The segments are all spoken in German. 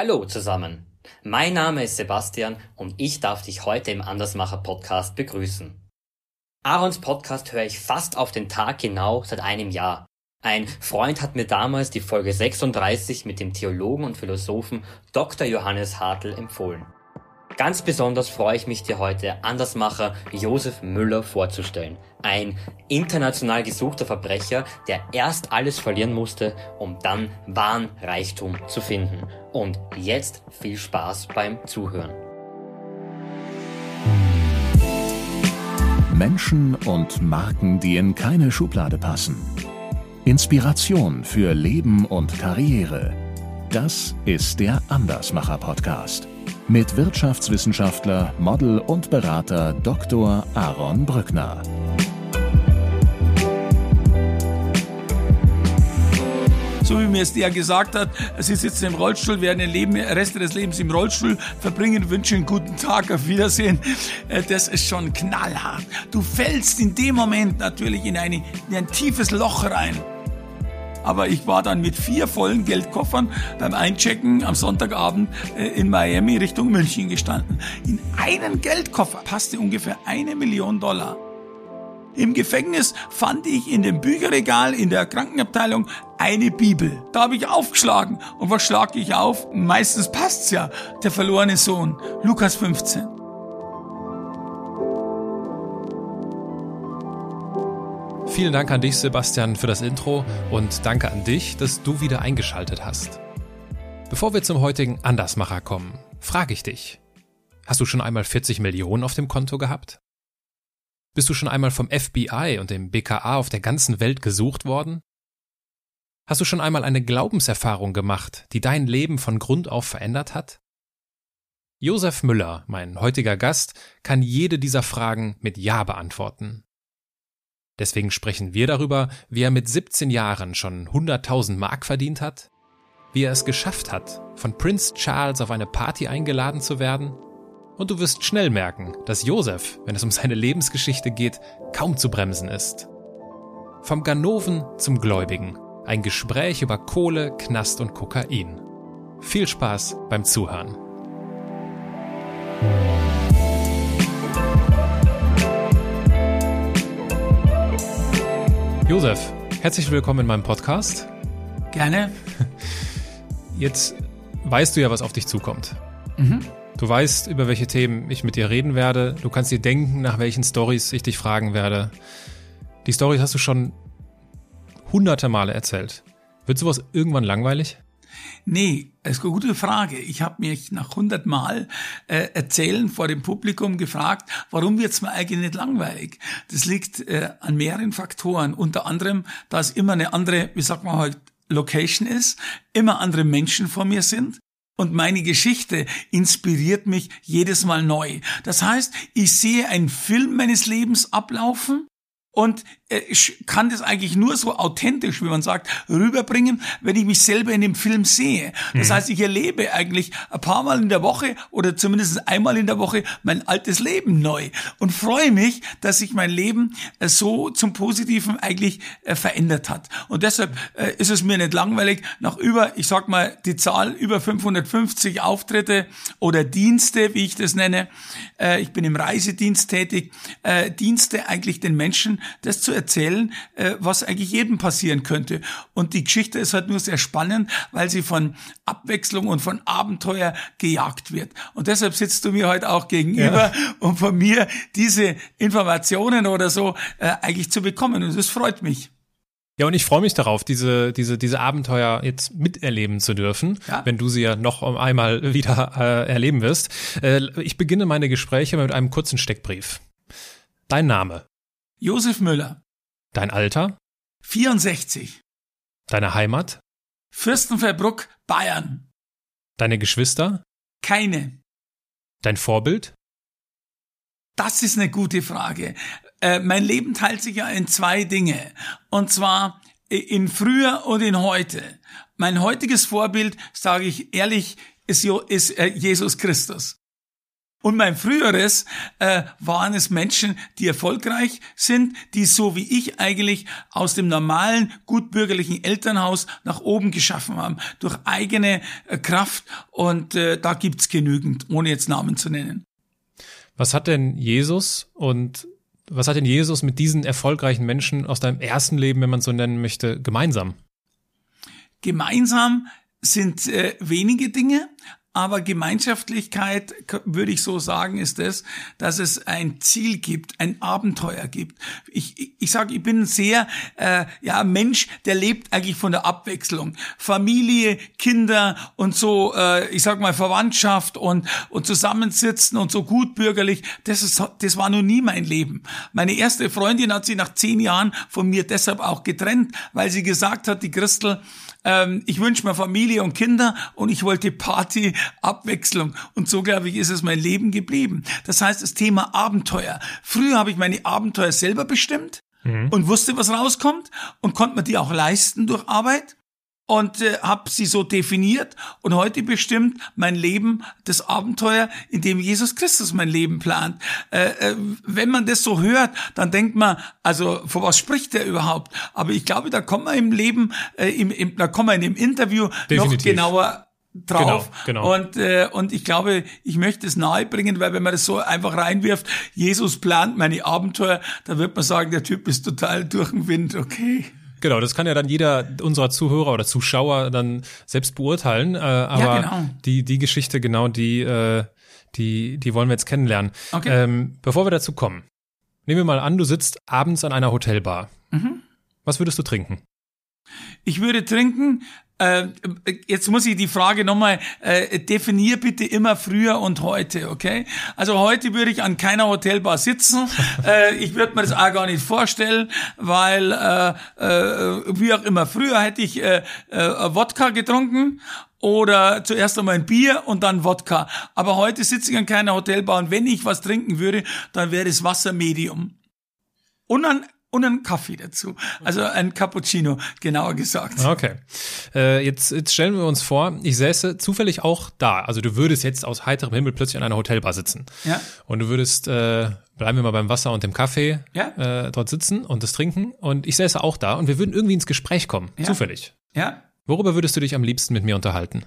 Hallo zusammen. Mein Name ist Sebastian und ich darf dich heute im Andersmacher Podcast begrüßen. Aarons Podcast höre ich fast auf den Tag genau seit einem Jahr. Ein Freund hat mir damals die Folge 36 mit dem Theologen und Philosophen Dr. Johannes Hartl empfohlen. Ganz besonders freue ich mich dir heute Andersmacher Josef Müller vorzustellen. Ein international gesuchter Verbrecher, der erst alles verlieren musste, um dann wahren Reichtum zu finden. Und jetzt viel Spaß beim Zuhören. Menschen und Marken, die in keine Schublade passen. Inspiration für Leben und Karriere. Das ist der Andersmacher Podcast mit Wirtschaftswissenschaftler, Model und Berater Dr. Aaron Brückner. so wie mir es der gesagt hat, sie sitzen im Rollstuhl, werden den Leben, Rest des Lebens im Rollstuhl verbringen, wünschen einen guten Tag, auf Wiedersehen. Äh, das ist schon knallhart. Du fällst in dem Moment natürlich in, eine, in ein tiefes Loch rein. Aber ich war dann mit vier vollen Geldkoffern beim Einchecken am Sonntagabend äh, in Miami Richtung München gestanden. In einen Geldkoffer passte ungefähr eine Million Dollar. Im Gefängnis fand ich in dem Bücherregal in der Krankenabteilung eine Bibel. Da habe ich aufgeschlagen. Und was schlage ich auf? Meistens passt's ja. Der verlorene Sohn. Lukas 15. Vielen Dank an dich, Sebastian, für das Intro und danke an dich, dass du wieder eingeschaltet hast. Bevor wir zum heutigen Andersmacher kommen, frage ich dich. Hast du schon einmal 40 Millionen auf dem Konto gehabt? Bist du schon einmal vom FBI und dem BKA auf der ganzen Welt gesucht worden? Hast du schon einmal eine Glaubenserfahrung gemacht, die dein Leben von Grund auf verändert hat? Josef Müller, mein heutiger Gast, kann jede dieser Fragen mit Ja beantworten. Deswegen sprechen wir darüber, wie er mit 17 Jahren schon 100.000 Mark verdient hat, wie er es geschafft hat, von Prince Charles auf eine Party eingeladen zu werden. Und du wirst schnell merken, dass Josef, wenn es um seine Lebensgeschichte geht, kaum zu bremsen ist. Vom Ganoven zum Gläubigen. Ein Gespräch über Kohle, Knast und Kokain. Viel Spaß beim Zuhören. Josef, herzlich willkommen in meinem Podcast. Gerne. Jetzt weißt du ja, was auf dich zukommt. Mhm. Du weißt, über welche Themen ich mit dir reden werde. Du kannst dir denken, nach welchen Stories ich dich fragen werde. Die Stories hast du schon hunderte Male erzählt. Wird sowas irgendwann langweilig? Nee, das ist eine gute Frage. Ich habe mich nach 100 Mal äh, erzählen vor dem Publikum gefragt, warum wird's mir eigentlich nicht langweilig? Das liegt äh, an mehreren Faktoren. Unter anderem, da es immer eine andere, wie sagt man heute, Location ist, immer andere Menschen vor mir sind. Und meine Geschichte inspiriert mich jedes Mal neu. Das heißt, ich sehe einen Film meines Lebens ablaufen und äh, ich kann das eigentlich nur so authentisch, wie man sagt, rüberbringen, wenn ich mich selber in dem Film sehe. Das mhm. heißt, ich erlebe eigentlich ein paar Mal in der Woche oder zumindest einmal in der Woche mein altes Leben neu und freue mich, dass sich mein Leben äh, so zum Positiven eigentlich äh, verändert hat. Und deshalb ist es mir nicht langweilig, nach über, ich sag mal, die Zahl über 550 Auftritte oder Dienste, wie ich das nenne. Ich bin im Reisedienst tätig, Dienste eigentlich den Menschen das zu erzählen, äh, was eigentlich jedem passieren könnte. Und die Geschichte ist halt nur sehr spannend, weil sie von Abwechslung und von Abenteuer gejagt wird. Und deshalb sitzt du mir heute auch gegenüber, ja. um von mir diese Informationen oder so äh, eigentlich zu bekommen. Und das freut mich. Ja, und ich freue mich darauf, diese, diese, diese Abenteuer jetzt miterleben zu dürfen, ja. wenn du sie ja noch einmal wieder äh, erleben wirst. Äh, ich beginne meine Gespräche mit einem kurzen Steckbrief. Dein Name? Josef Müller. Dein Alter? 64. Deine Heimat? Fürstenfeldbruck, Bayern. Deine Geschwister? Keine. Dein Vorbild? Das ist eine gute Frage. Äh, mein Leben teilt sich ja in zwei Dinge. Und zwar in früher und in heute. Mein heutiges Vorbild, sage ich ehrlich, ist, ist äh, Jesus Christus. Und mein früheres äh, waren es Menschen, die erfolgreich sind, die so wie ich eigentlich aus dem normalen, gutbürgerlichen Elternhaus nach oben geschaffen haben, durch eigene äh, Kraft. Und äh, da gibt's genügend, ohne jetzt Namen zu nennen. Was hat denn Jesus und was hat denn Jesus mit diesen erfolgreichen Menschen aus deinem ersten Leben, wenn man so nennen möchte, gemeinsam? Gemeinsam sind äh, wenige Dinge, aber Gemeinschaftlichkeit, würde ich so sagen, ist es, dass es ein Ziel gibt, ein Abenteuer gibt. Ich, ich, ich sage, ich bin sehr äh, ja Mensch, der lebt eigentlich von der Abwechslung. Familie, Kinder und so, äh, ich sag mal Verwandtschaft und und zusammensitzen und so gutbürgerlich. Das ist, das war noch nie mein Leben. Meine erste Freundin hat sich nach zehn Jahren von mir deshalb auch getrennt, weil sie gesagt hat, die Christel, ähm, ich wünsche mir Familie und Kinder und ich wollte Party, Abwechslung. Und so, glaube ich, ist es mein Leben geblieben. Das heißt, das Thema Abenteuer. Früher habe ich meine Abenteuer selber bestimmt mhm. und wusste, was rauskommt und konnte mir die auch leisten durch Arbeit und äh, habe sie so definiert und heute bestimmt mein Leben das Abenteuer, in dem Jesus Christus mein Leben plant. Äh, äh, wenn man das so hört, dann denkt man, also vor was spricht der überhaupt? Aber ich glaube, da kommen wir im Leben, äh, im, im, da kommen wir in dem Interview Definitiv. noch genauer drauf. Genau, genau. Und, äh, und ich glaube, ich möchte es nahebringen, weil wenn man das so einfach reinwirft, Jesus plant meine Abenteuer, da wird man sagen, der Typ ist total durch den Wind, okay. Genau, das kann ja dann jeder unserer Zuhörer oder Zuschauer dann selbst beurteilen. Äh, aber ja, genau. die, die Geschichte, genau, die, äh, die, die wollen wir jetzt kennenlernen. Okay. Ähm, bevor wir dazu kommen, nehmen wir mal an, du sitzt abends an einer Hotelbar. Mhm. Was würdest du trinken? Ich würde trinken äh, jetzt muss ich die Frage nochmal, äh, definier bitte immer früher und heute, okay? Also heute würde ich an keiner Hotelbar sitzen. äh, ich würde mir das auch gar nicht vorstellen, weil äh, äh, wie auch immer, früher hätte ich äh, äh, Wodka getrunken oder zuerst einmal ein Bier und dann Wodka. Aber heute sitze ich an keiner Hotelbar und wenn ich was trinken würde, dann wäre es Wassermedium. Und dann und einen Kaffee dazu. Also ein Cappuccino, genauer gesagt. Okay. Äh, jetzt, jetzt stellen wir uns vor, ich säße zufällig auch da. Also du würdest jetzt aus heiterem Himmel plötzlich an einer Hotelbar sitzen. Ja. Und du würdest, äh, bleiben wir mal beim Wasser und dem Kaffee, ja. äh, dort sitzen und das trinken. Und ich säße auch da und wir würden irgendwie ins Gespräch kommen. Ja. Zufällig. Ja. Worüber würdest du dich am liebsten mit mir unterhalten?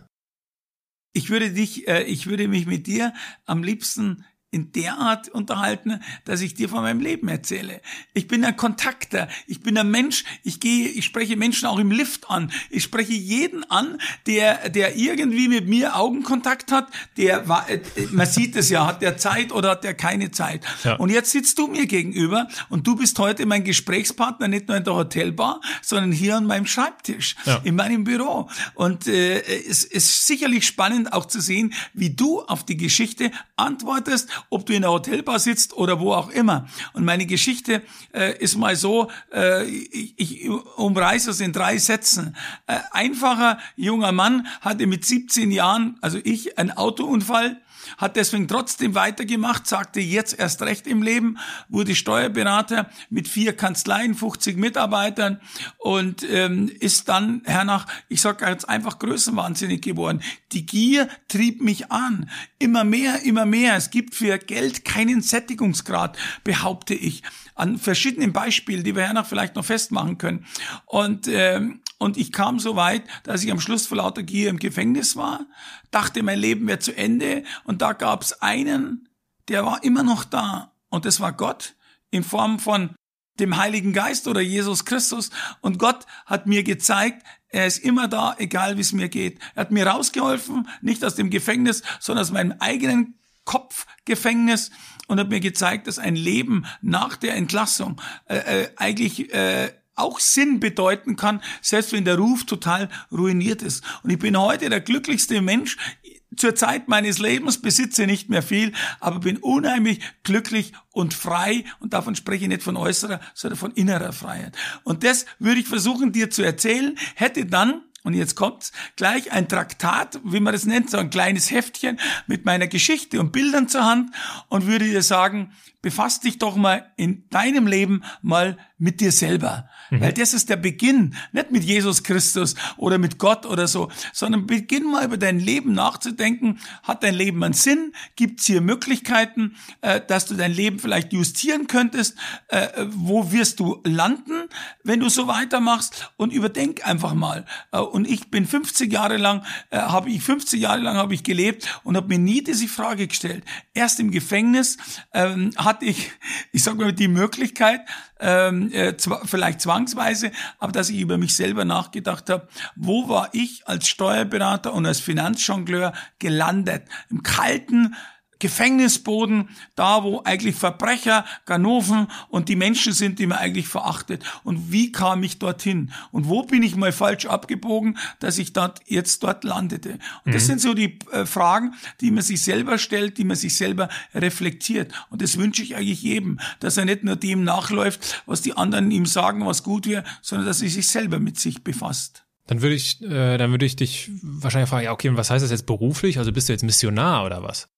Ich würde dich, äh, ich würde mich mit dir am liebsten in der Art unterhalten, dass ich dir von meinem Leben erzähle. Ich bin ein Kontakter, ich bin ein Mensch, ich gehe, ich spreche Menschen auch im Lift an. Ich spreche jeden an, der, der irgendwie mit mir Augenkontakt hat, der war, äh, man sieht es ja, hat der Zeit oder hat der keine Zeit. Ja. Und jetzt sitzt du mir gegenüber und du bist heute mein Gesprächspartner, nicht nur in der Hotelbar, sondern hier an meinem Schreibtisch, ja. in meinem Büro. Und äh, es ist sicherlich spannend auch zu sehen, wie du auf die Geschichte antwortest ob du in der Hotelbar sitzt oder wo auch immer. Und meine Geschichte äh, ist mal so, äh, ich, ich umreiße es in drei Sätzen. Äh, einfacher junger Mann hatte mit 17 Jahren, also ich, einen Autounfall hat deswegen trotzdem weitergemacht, sagte jetzt erst recht im Leben, wurde Steuerberater mit vier Kanzleien, 50 Mitarbeitern und ähm, ist dann hernach, ich sage jetzt einfach größenwahnsinnig geworden. Die Gier trieb mich an. Immer mehr, immer mehr. Es gibt für Geld keinen Sättigungsgrad, behaupte ich. An verschiedenen Beispielen, die wir hernach vielleicht noch festmachen können. Und ähm, und ich kam so weit, dass ich am Schluss vor lauter Gier im Gefängnis war, dachte, mein Leben wäre zu Ende. Und da gab es einen, der war immer noch da. Und das war Gott in Form von dem Heiligen Geist oder Jesus Christus. Und Gott hat mir gezeigt, er ist immer da, egal wie es mir geht. Er hat mir rausgeholfen, nicht aus dem Gefängnis, sondern aus meinem eigenen Kopfgefängnis und hat mir gezeigt, dass ein Leben nach der Entlassung äh, äh, eigentlich äh, auch Sinn bedeuten kann, selbst wenn der Ruf total ruiniert ist. Und ich bin heute der glücklichste Mensch. Zur Zeit meines Lebens besitze nicht mehr viel, aber bin unheimlich glücklich und frei. Und davon spreche ich nicht von äußerer, sondern von innerer Freiheit. Und das würde ich versuchen, dir zu erzählen, hätte dann und jetzt kommt's gleich ein Traktat, wie man das nennt, so ein kleines Heftchen mit meiner Geschichte und Bildern zur Hand und würde dir sagen, befass dich doch mal in deinem Leben mal mit dir selber. Mhm. Weil das ist der Beginn, nicht mit Jesus Christus oder mit Gott oder so, sondern beginn mal über dein Leben nachzudenken. Hat dein Leben einen Sinn? Gibt es hier Möglichkeiten, äh, dass du dein Leben vielleicht justieren könntest? Äh, wo wirst du landen, wenn du so weitermachst? Und überdenk einfach mal. Äh, und ich bin 50 Jahre lang, äh, habe ich 50 Jahre lang habe ich gelebt und habe mir nie diese Frage gestellt. Erst im Gefängnis ähm, hatte ich, ich sag mal, die Möglichkeit, ähm, äh, vielleicht zwangsweise, aber dass ich über mich selber nachgedacht habe, wo war ich als Steuerberater und als Finanzjongleur gelandet? Im kalten, Gefängnisboden, da wo eigentlich Verbrecher, Ganoven und die Menschen sind, die man eigentlich verachtet. Und wie kam ich dorthin? Und wo bin ich mal falsch abgebogen, dass ich dort jetzt dort landete? Und das mhm. sind so die äh, Fragen, die man sich selber stellt, die man sich selber reflektiert. Und das wünsche ich eigentlich jedem, dass er nicht nur dem nachläuft, was die anderen ihm sagen, was gut wäre, sondern dass er sich selber mit sich befasst. Dann würde ich, äh, dann würde ich dich wahrscheinlich fragen, ja, okay, und was heißt das jetzt beruflich? Also bist du jetzt Missionar oder was?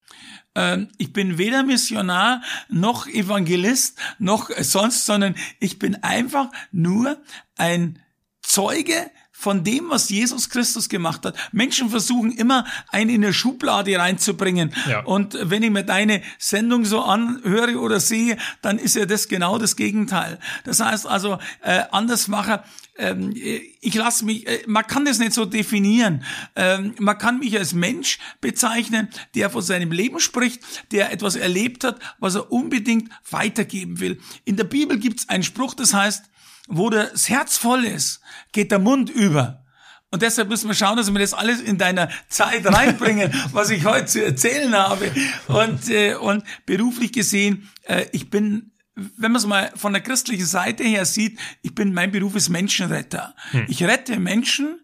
Ähm, ich bin weder Missionar noch Evangelist noch sonst, sondern ich bin einfach nur ein Zeuge von dem, was Jesus Christus gemacht hat. Menschen versuchen immer, einen in eine Schublade reinzubringen. Ja. Und wenn ich mir deine Sendung so anhöre oder sehe, dann ist ja das genau das Gegenteil. Das heißt also, äh, Andersmacher, ähm, ich lasse mich, äh, man kann das nicht so definieren. Ähm, man kann mich als Mensch bezeichnen, der von seinem Leben spricht, der etwas erlebt hat, was er unbedingt weitergeben will. In der Bibel gibt es einen Spruch, das heißt, wo das Herz voll ist, geht der Mund über. Und deshalb müssen wir schauen, dass wir das alles in deiner Zeit reinbringen, was ich heute zu erzählen habe. Und, äh, und beruflich gesehen, äh, ich bin wenn man es mal von der christlichen Seite her sieht, ich bin, mein Beruf ist Menschenretter. Hm. Ich rette Menschen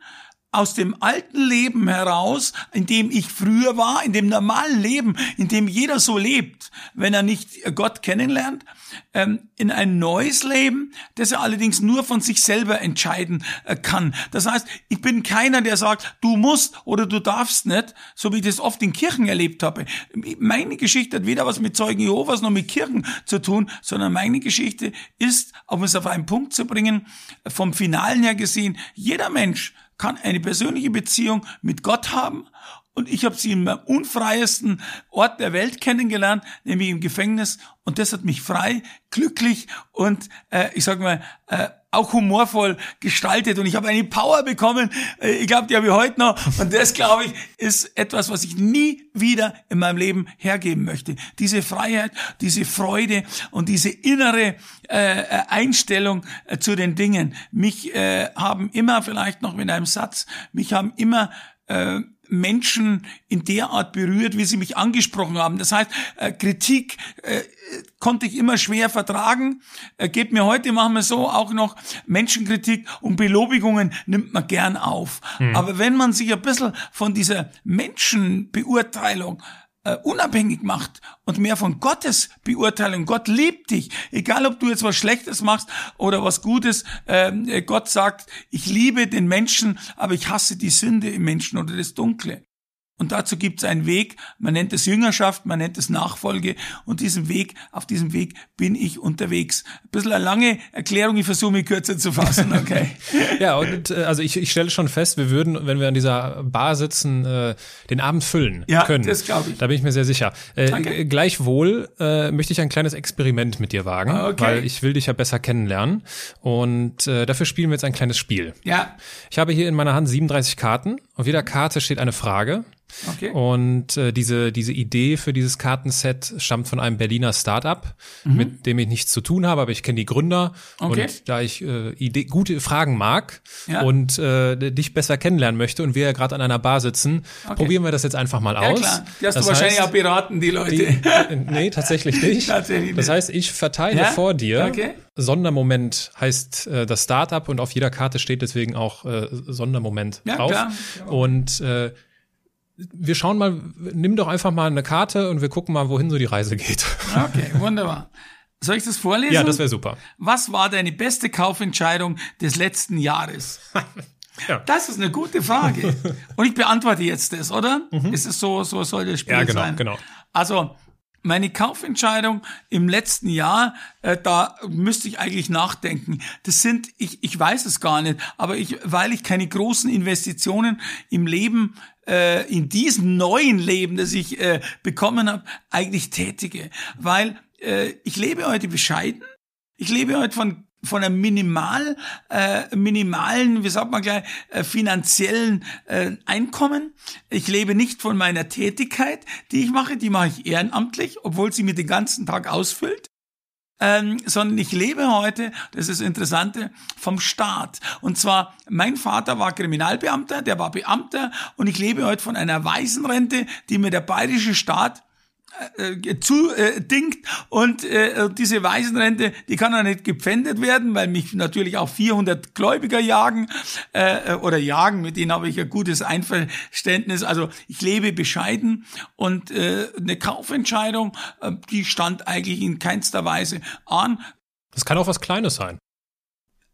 aus dem alten Leben heraus, in dem ich früher war, in dem normalen Leben, in dem jeder so lebt, wenn er nicht Gott kennenlernt, ähm, in ein neues Leben, das er allerdings nur von sich selber entscheiden äh, kann. Das heißt, ich bin keiner, der sagt, du musst oder du darfst nicht, so wie ich das oft in Kirchen erlebt habe. Meine Geschichte hat weder was mit Zeugen Jehovas noch mit Kirchen zu tun, sondern meine Geschichte ist, um es auf einen Punkt zu bringen, vom Finalen her gesehen, jeder Mensch kann eine persönliche Beziehung mit Gott haben und ich habe sie im unfreiesten Ort der Welt kennengelernt, nämlich im Gefängnis. Und das hat mich frei, glücklich und äh, ich sage mal äh, auch humorvoll gestaltet. Und ich habe eine Power bekommen. Äh, ich glaube, die habe ich heute noch. Und das, glaube ich, ist etwas, was ich nie wieder in meinem Leben hergeben möchte. Diese Freiheit, diese Freude und diese innere äh, Einstellung äh, zu den Dingen. Mich äh, haben immer, vielleicht noch mit einem Satz, mich haben immer äh, Menschen in der Art berührt, wie sie mich angesprochen haben. Das heißt, äh, Kritik äh, konnte ich immer schwer vertragen. Äh, geht mir heute, machen wir so, auch noch Menschenkritik und Belobigungen nimmt man gern auf. Mhm. Aber wenn man sich ein bisschen von dieser Menschenbeurteilung äh, unabhängig macht und mehr von Gottes Beurteilung. Gott liebt dich, egal ob du jetzt was Schlechtes machst oder was Gutes. Äh, Gott sagt, ich liebe den Menschen, aber ich hasse die Sünde im Menschen oder das Dunkle. Und dazu gibt es einen Weg, man nennt es Jüngerschaft, man nennt es Nachfolge und diesen Weg, auf diesem Weg bin ich unterwegs. Ein bisschen eine lange Erklärung, ich versuche mich kürzer zu fassen, okay. ja, und äh, also ich, ich stelle schon fest, wir würden, wenn wir an dieser Bar sitzen, äh, den Abend füllen ja, können. Das glaube ich. Da bin ich mir sehr sicher. Äh, gleichwohl äh, möchte ich ein kleines Experiment mit dir wagen, ah, okay. weil ich will dich ja besser kennenlernen und äh, dafür spielen wir jetzt ein kleines Spiel. Ja. Ich habe hier in meiner Hand 37 Karten. Auf jeder Karte steht eine Frage. Okay. Und äh, diese, diese Idee für dieses Kartenset stammt von einem Berliner Startup, mhm. mit dem ich nichts zu tun habe, aber ich kenne die Gründer okay. und da ich äh, Idee, gute Fragen mag ja. und äh, dich besser kennenlernen möchte und wir ja gerade an einer Bar sitzen, okay. probieren wir das jetzt einfach mal ja, aus. Klar. Die hast das du wahrscheinlich heißt, auch beraten, die Leute. Die, äh, nee, tatsächlich nicht. tatsächlich das heißt, ich verteile ja? vor dir. Okay. Sondermoment heißt äh, das Startup und auf jeder Karte steht deswegen auch äh, Sondermoment ja, drauf. Klar. Und äh, wir schauen mal, nimm doch einfach mal eine Karte und wir gucken mal, wohin so die Reise geht. Okay, wunderbar. Soll ich das vorlesen? Ja, das wäre super. Was war deine beste Kaufentscheidung des letzten Jahres? ja. Das ist eine gute Frage. Und ich beantworte jetzt das, oder? Mhm. Ist es so, so soll das Spiel sein? Ja, genau, sein? genau. Also, meine Kaufentscheidung im letzten Jahr, äh, da müsste ich eigentlich nachdenken. Das sind, ich, ich weiß es gar nicht, aber ich, weil ich keine großen Investitionen im Leben äh, in diesem neuen Leben, das ich äh, bekommen habe, eigentlich tätige. Weil äh, ich lebe heute bescheiden. Ich lebe heute von von einem minimal, äh, minimalen, wie sagt man gleich, äh, finanziellen äh, Einkommen. Ich lebe nicht von meiner Tätigkeit, die ich mache, die mache ich ehrenamtlich, obwohl sie mir den ganzen Tag ausfüllt. Ähm, sondern ich lebe heute, das ist das Interessante, vom Staat. Und zwar, mein Vater war Kriminalbeamter, der war Beamter und ich lebe heute von einer Waisenrente, die mir der bayerische Staat äh, zu äh, dingt und äh, diese Waisenrente, die kann auch nicht gepfändet werden, weil mich natürlich auch 400 Gläubiger jagen äh, oder jagen, mit denen habe ich ein gutes Einverständnis. Also ich lebe bescheiden und äh, eine Kaufentscheidung, äh, die stand eigentlich in keinster Weise an. Das kann auch was Kleines sein.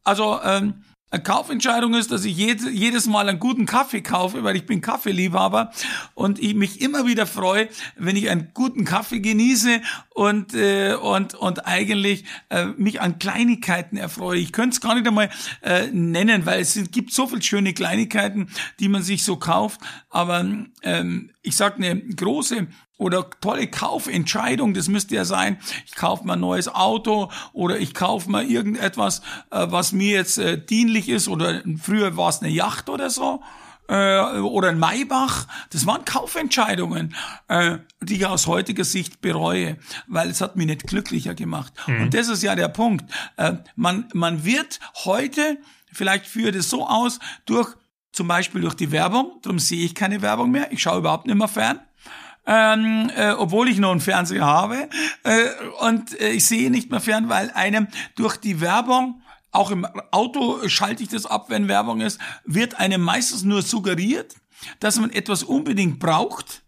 Also ähm, eine Kaufentscheidung ist, dass ich jedes Mal einen guten Kaffee kaufe, weil ich bin Kaffeeliebhaber und ich mich immer wieder freue, wenn ich einen guten Kaffee genieße und äh, und und eigentlich äh, mich an Kleinigkeiten erfreue. Ich könnte es gar nicht einmal äh, nennen, weil es gibt so viele schöne Kleinigkeiten, die man sich so kauft. Aber ähm, ich sag eine große oder tolle Kaufentscheidung, das müsste ja sein, ich kaufe mal ein neues Auto oder ich kaufe mal irgendetwas, äh, was mir jetzt äh, dienlich ist oder früher war es eine Yacht oder so äh, oder ein Maybach. Das waren Kaufentscheidungen, äh, die ich aus heutiger Sicht bereue, weil es hat mich nicht glücklicher gemacht. Mhm. Und das ist ja der Punkt. Äh, man, man wird heute, vielleicht führt es so aus, durch zum Beispiel durch die Werbung, darum sehe ich keine Werbung mehr, ich schaue überhaupt nicht mehr fern, ähm, äh, obwohl ich noch einen Fernseher habe. Äh, und äh, ich sehe nicht mehr fern, weil einem durch die Werbung auch im Auto schalte ich das ab, wenn Werbung ist, wird einem meistens nur suggeriert, dass man etwas unbedingt braucht,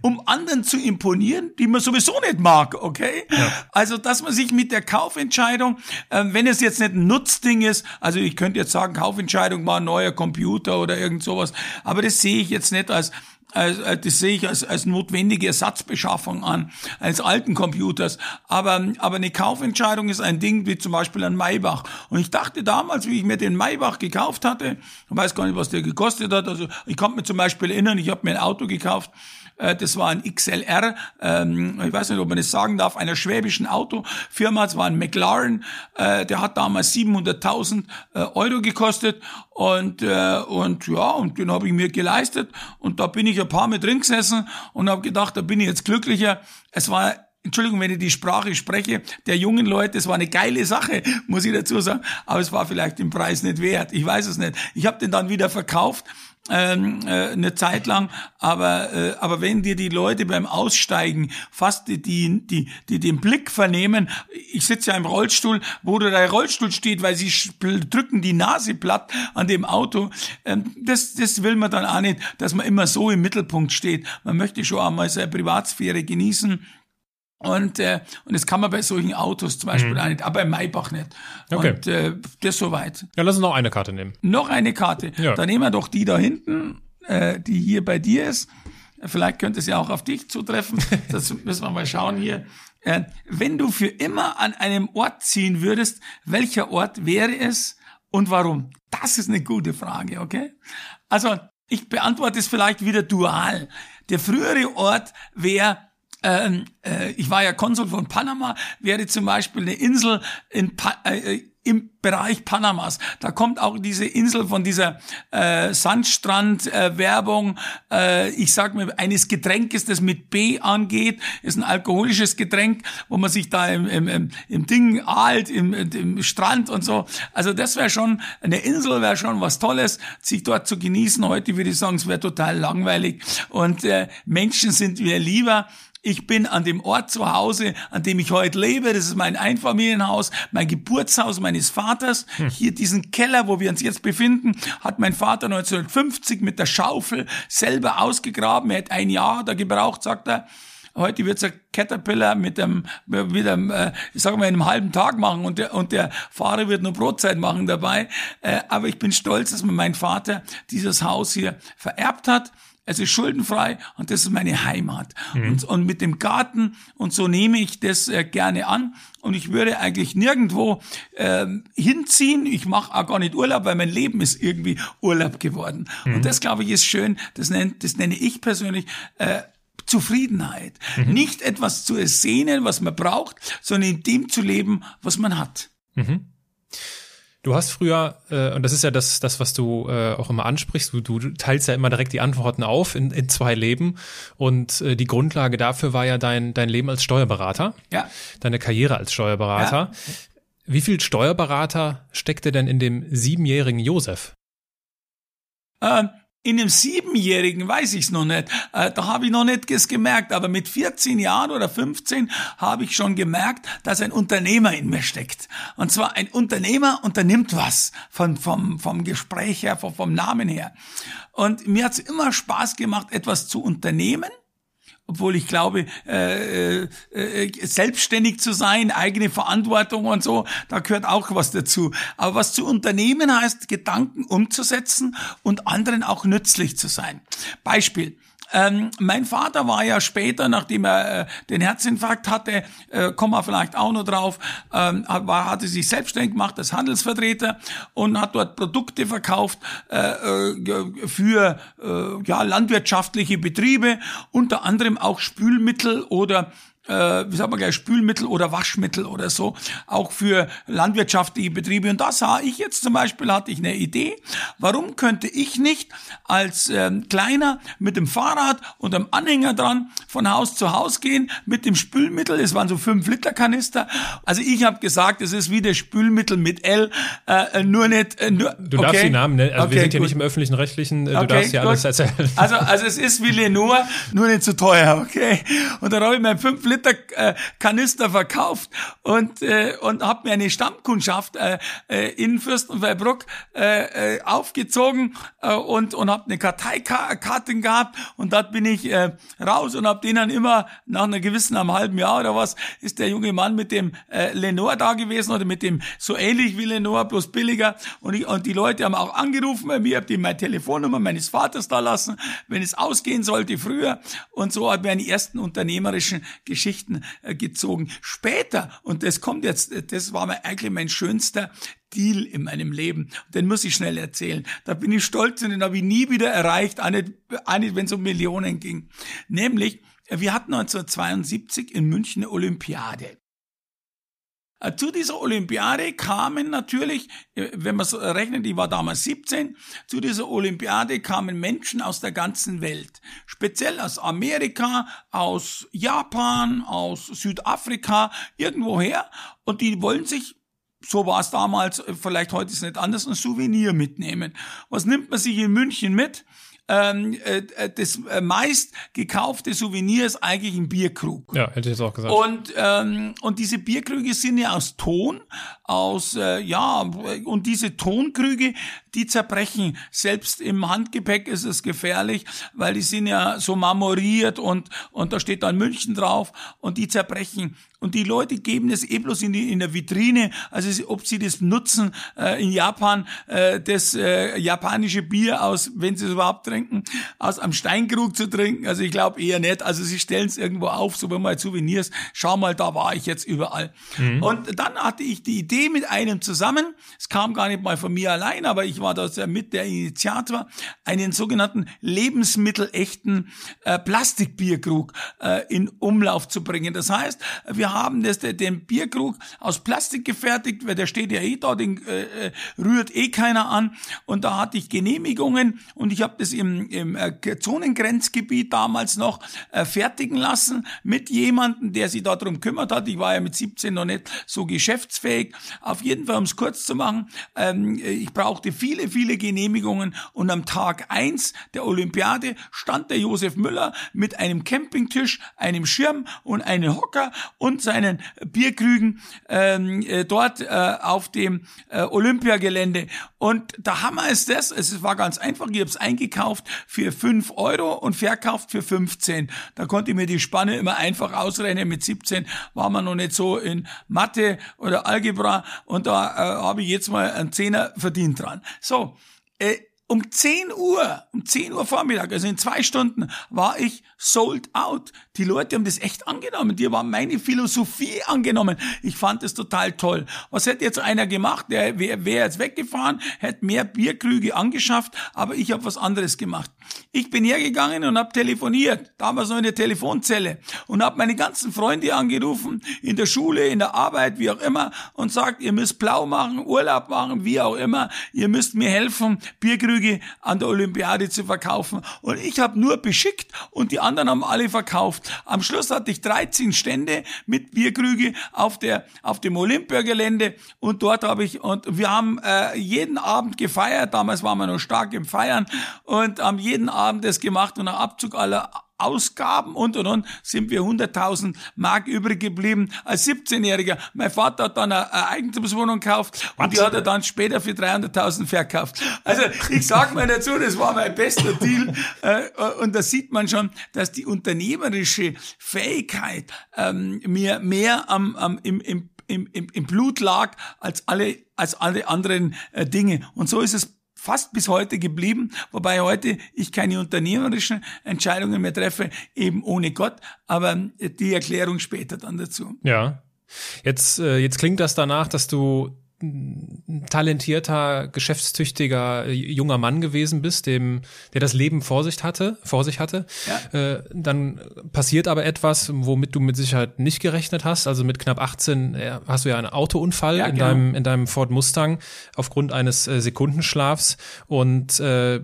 um anderen zu imponieren, die man sowieso nicht mag, okay? Ja. Also, dass man sich mit der Kaufentscheidung, äh, wenn es jetzt nicht ein Nutzding ist, also ich könnte jetzt sagen, Kaufentscheidung war ein neuer Computer oder irgend sowas, aber das sehe ich jetzt nicht als äh, das sehe ich als, als notwendige Ersatzbeschaffung an eines alten Computers. Aber, aber eine Kaufentscheidung ist ein Ding wie zum Beispiel ein Maybach. Und ich dachte damals, wie ich mir den Maybach gekauft hatte, ich weiß gar nicht, was der gekostet hat. Also ich konnte mir zum Beispiel erinnern, ich habe mir ein Auto gekauft, äh, das war ein XLR, ähm, ich weiß nicht, ob man das sagen darf, einer schwäbischen Autofirma, es war ein McLaren, äh, der hat damals 700.000 äh, Euro gekostet und, und ja, und den habe ich mir geleistet und da bin ich ein paar Mal drin gesessen und habe gedacht, da bin ich jetzt glücklicher. Es war Entschuldigung, wenn ich die Sprache spreche, der jungen Leute, es war eine geile Sache, muss ich dazu sagen, aber es war vielleicht den Preis nicht wert. Ich weiß es nicht. Ich habe den dann wieder verkauft ähm, äh, eine Zeit lang, aber äh, aber wenn dir die Leute beim Aussteigen fast die die die, die den Blick vernehmen, ich sitze ja im Rollstuhl, wo der Rollstuhl steht, weil sie drücken die Nase platt an dem Auto, ähm, das das will man dann auch nicht, dass man immer so im Mittelpunkt steht. Man möchte schon einmal seine Privatsphäre genießen und, äh, und das kann man bei solchen Autos zum Beispiel mhm. auch nicht, aber im Maybach nicht. Okay. Und äh, das soweit. Ja, lass uns noch eine Karte nehmen. Noch eine Karte. Ja. Dann nehmen wir doch die da hinten, äh, die hier bei dir ist. Vielleicht könnte es ja auch auf dich zutreffen. Das müssen wir mal schauen hier. Äh, wenn du für immer an einem Ort ziehen würdest, welcher Ort wäre es und warum? Das ist eine gute Frage, okay? Also, ich beantworte es vielleicht wieder dual. Der frühere Ort wäre ähm, äh, ich war ja Konsul von Panama, wäre zum Beispiel eine Insel in pa äh, im Bereich Panamas. Da kommt auch diese Insel von dieser äh, Sandstrand-Werbung. Äh, ich sag mir, eines Getränkes, das mit B angeht, ist ein alkoholisches Getränk, wo man sich da im, im, im Ding ahlt, im, im Strand und so. Also das wäre schon, eine Insel wäre schon was Tolles, sich dort zu genießen. Heute würde ich sagen, es wäre total langweilig. Und äh, Menschen sind mir lieber ich bin an dem Ort zu Hause, an dem ich heute lebe. Das ist mein Einfamilienhaus, mein Geburtshaus meines Vaters. Hm. Hier diesen Keller, wo wir uns jetzt befinden, hat mein Vater 1950 mit der Schaufel selber ausgegraben. Er hat ein Jahr da gebraucht, sagt er. Heute wird's ein Caterpillar mit einem, mit einem, äh, ich sag mal, einem halben Tag machen und der, und der Fahrer wird nur Brotzeit machen dabei. Äh, aber ich bin stolz, dass mir mein Vater dieses Haus hier vererbt hat es ist schuldenfrei und das ist meine Heimat. Mhm. Und, und mit dem Garten und so nehme ich das äh, gerne an und ich würde eigentlich nirgendwo äh, hinziehen. Ich mache auch gar nicht Urlaub, weil mein Leben ist irgendwie Urlaub geworden. Mhm. Und das, glaube ich, ist schön. Das, nennt, das nenne ich persönlich äh, Zufriedenheit. Mhm. Nicht etwas zu ersehnen, was man braucht, sondern in dem zu leben, was man hat. Mhm. Du hast früher, äh, und das ist ja das, das was du äh, auch immer ansprichst, du, du teilst ja immer direkt die Antworten auf in, in zwei Leben. Und äh, die Grundlage dafür war ja dein, dein Leben als Steuerberater. Ja. Deine Karriere als Steuerberater. Ja. Wie viel Steuerberater steckte denn in dem siebenjährigen Josef? Ähm, in dem Siebenjährigen weiß ich es noch nicht. Äh, da habe ich noch nicht gemerkt. Aber mit 14 Jahren oder 15 habe ich schon gemerkt, dass ein Unternehmer in mir steckt. Und zwar ein Unternehmer unternimmt was von, vom, vom Gespräch her, vom, vom Namen her. Und mir hat es immer Spaß gemacht, etwas zu unternehmen obwohl ich glaube, äh, äh, äh, selbstständig zu sein, eigene Verantwortung und so, da gehört auch was dazu. Aber was zu unternehmen heißt, Gedanken umzusetzen und anderen auch nützlich zu sein. Beispiel. Ähm, mein Vater war ja später, nachdem er äh, den Herzinfarkt hatte, äh, kommen wir vielleicht auch noch drauf, ähm, war, hatte sich selbstständig gemacht als Handelsvertreter und hat dort Produkte verkauft äh, äh, für äh, ja, landwirtschaftliche Betriebe, unter anderem auch Spülmittel oder äh, wie sagt man gleich, Spülmittel oder Waschmittel oder so, auch für landwirtschaftliche Betriebe. Und da sah ich jetzt zum Beispiel, hatte ich eine Idee, warum könnte ich nicht als ähm, Kleiner mit dem Fahrrad und einem Anhänger dran von Haus zu Haus gehen mit dem Spülmittel, es waren so fünf Liter Kanister. Also ich habe gesagt, es ist wie das Spülmittel mit L, äh, nur nicht... Äh, nur, du darfst okay. die Namen nennen, also okay, wir sind gut. nicht im öffentlichen Rechtlichen, äh, du okay, darfst hier alles erzählen. Also, also es ist wie Lenore, nur nicht zu teuer, okay? Und dann habe ich mein fünf Liter äh, Kanister verkauft und äh, und habe mir eine Stammkundschaft äh, äh, in Fürstenfeldbruck äh, äh, aufgezogen äh, und und habe eine Karteikarte gehabt und dort bin ich äh, raus und habe den dann immer nach einer gewissen einem halben Jahr oder was ist der junge Mann mit dem äh, Lenore da gewesen oder mit dem so ähnlich wie Lenore bloß billiger und ich, und die Leute haben auch angerufen bei mir, habe die meine Telefonnummer meines Vaters da lassen, wenn es ausgehen sollte früher und so habe ich meine ersten unternehmerischen Geschichten äh, gezogen. Später und das kommt jetzt, das war mir eigentlich mein schönster Deal in meinem Leben. Den muss ich schnell erzählen. Da bin ich stolz und den habe ich nie wieder erreicht, auch wenn es um Millionen ging. Nämlich, wir hatten 1972 in München eine Olympiade. Äh, zu dieser Olympiade kamen natürlich, äh, wenn man so rechnet, ich war damals 17, zu dieser Olympiade kamen Menschen aus der ganzen Welt. Speziell aus Amerika, aus Japan, aus Südafrika, irgendwoher. Und die wollen sich so war es damals, vielleicht heute ist es nicht anders, ein Souvenir mitnehmen. Was nimmt man sich in München mit? Ähm, äh, äh, das äh, meist gekaufte Souvenir ist eigentlich ein Bierkrug. Ja, hätte ich jetzt auch gesagt. Und, ähm, und diese Bierkrüge sind ja aus Ton, aus, äh, ja, und diese Tonkrüge, die zerbrechen. Selbst im Handgepäck ist es gefährlich, weil die sind ja so marmoriert und, und da steht dann München drauf und die zerbrechen. Und die Leute geben es eh bloß in, die, in der Vitrine, also ob sie das nutzen, äh, in Japan, äh, das äh, japanische Bier aus, wenn sie es überhaupt trinken, aus einem Steinkrug zu trinken. Also ich glaube eher nicht. Also sie stellen es irgendwo auf, so wenn mal Souvenirs, schau mal, da war ich jetzt überall. Mhm. Und dann hatte ich die Idee mit einem zusammen, es kam gar nicht mal von mir allein, aber ich war da mit der Initiator, einen sogenannten lebensmittelechten äh, Plastikbierkrug äh, in Umlauf zu bringen. Das heißt, wir haben das, den Bierkrug aus Plastik gefertigt, weil der steht ja eh da, den äh, äh, rührt eh keiner an. Und da hatte ich Genehmigungen und ich habe das im, im äh, Zonengrenzgebiet damals noch äh, fertigen lassen mit jemandem, der sich darum kümmert hat. Ich war ja mit 17 noch nicht so geschäftsfähig. Auf jeden Fall, um es kurz zu machen, ähm, ich brauchte viele, viele Genehmigungen und am Tag eins der Olympiade stand der Josef Müller mit einem Campingtisch, einem Schirm und einem Hocker und seinen Bierkrügen ähm, äh, dort äh, auf dem äh, Olympiagelände. Und der Hammer ist das, es war ganz einfach, ich habe es eingekauft für fünf Euro und verkauft für 15. Da konnte ich mir die Spanne immer einfach ausrechnen. Mit 17 war man noch nicht so in Mathe oder Algebra und da äh, habe ich jetzt mal einen Zehner verdient dran. So, äh, um 10 Uhr, um 10 Uhr Vormittag, also in zwei Stunden, war ich sold out. Die Leute haben das echt angenommen. Die haben meine Philosophie angenommen. Ich fand das total toll. Was hätte jetzt einer gemacht? Der wäre wär jetzt weggefahren, hätte mehr Bierkrüge angeschafft, aber ich habe was anderes gemacht. Ich bin hergegangen und habe telefoniert, damals noch in der Telefonzelle, und habe meine ganzen Freunde angerufen, in der Schule, in der Arbeit, wie auch immer, und sagt, ihr müsst blau machen, Urlaub machen, wie auch immer, ihr müsst mir helfen, Bierkrüge an der Olympiade zu verkaufen. Und ich habe nur beschickt und die anderen haben alle verkauft. Am Schluss hatte ich 13 Stände mit Bierkrüge auf der auf dem Olympiagelände. Und dort habe ich und wir haben äh, jeden Abend gefeiert. Damals waren wir noch stark im Feiern. Und haben jeden Abend das gemacht und nach Abzug aller Ausgaben und und und sind wir 100.000 Mark übrig geblieben als 17-Jähriger. Mein Vater hat dann eine, Eigentumswohnung gekauft und die hat er dann später für 300.000 verkauft. Also ich sag mal dazu, das war mein bester Deal äh, und da sieht man schon, dass die unternehmerische Fähigkeit ähm, mir mehr am, am im, im im, im, im Blut lag als alle als alle anderen äh, Dinge und so ist es fast bis heute geblieben, wobei heute ich keine unternehmerischen Entscheidungen mehr treffe, eben ohne Gott, aber die Erklärung später dann dazu. Ja. Jetzt, äh, jetzt klingt das danach, dass du talentierter, geschäftstüchtiger äh, junger Mann gewesen bist, dem, der das Leben vor sich hatte, vor sich hatte. Ja. Äh, dann passiert aber etwas, womit du mit Sicherheit nicht gerechnet hast. Also mit knapp 18 äh, hast du ja einen Autounfall ja, in genau. deinem in deinem Ford Mustang aufgrund eines äh, Sekundenschlafs und äh,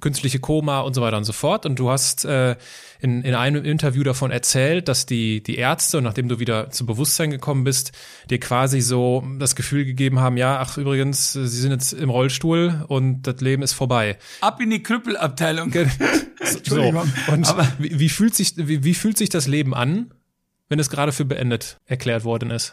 künstliche Koma und so weiter und so fort. Und du hast äh, in, in einem Interview davon erzählt, dass die, die Ärzte, und nachdem du wieder zu Bewusstsein gekommen bist, dir quasi so das Gefühl gegeben haben, ja, ach übrigens, sie sind jetzt im Rollstuhl und das Leben ist vorbei. Ab in die Krüppelabteilung. so. Und wie, wie, fühlt sich, wie, wie fühlt sich das Leben an, wenn es gerade für beendet erklärt worden ist?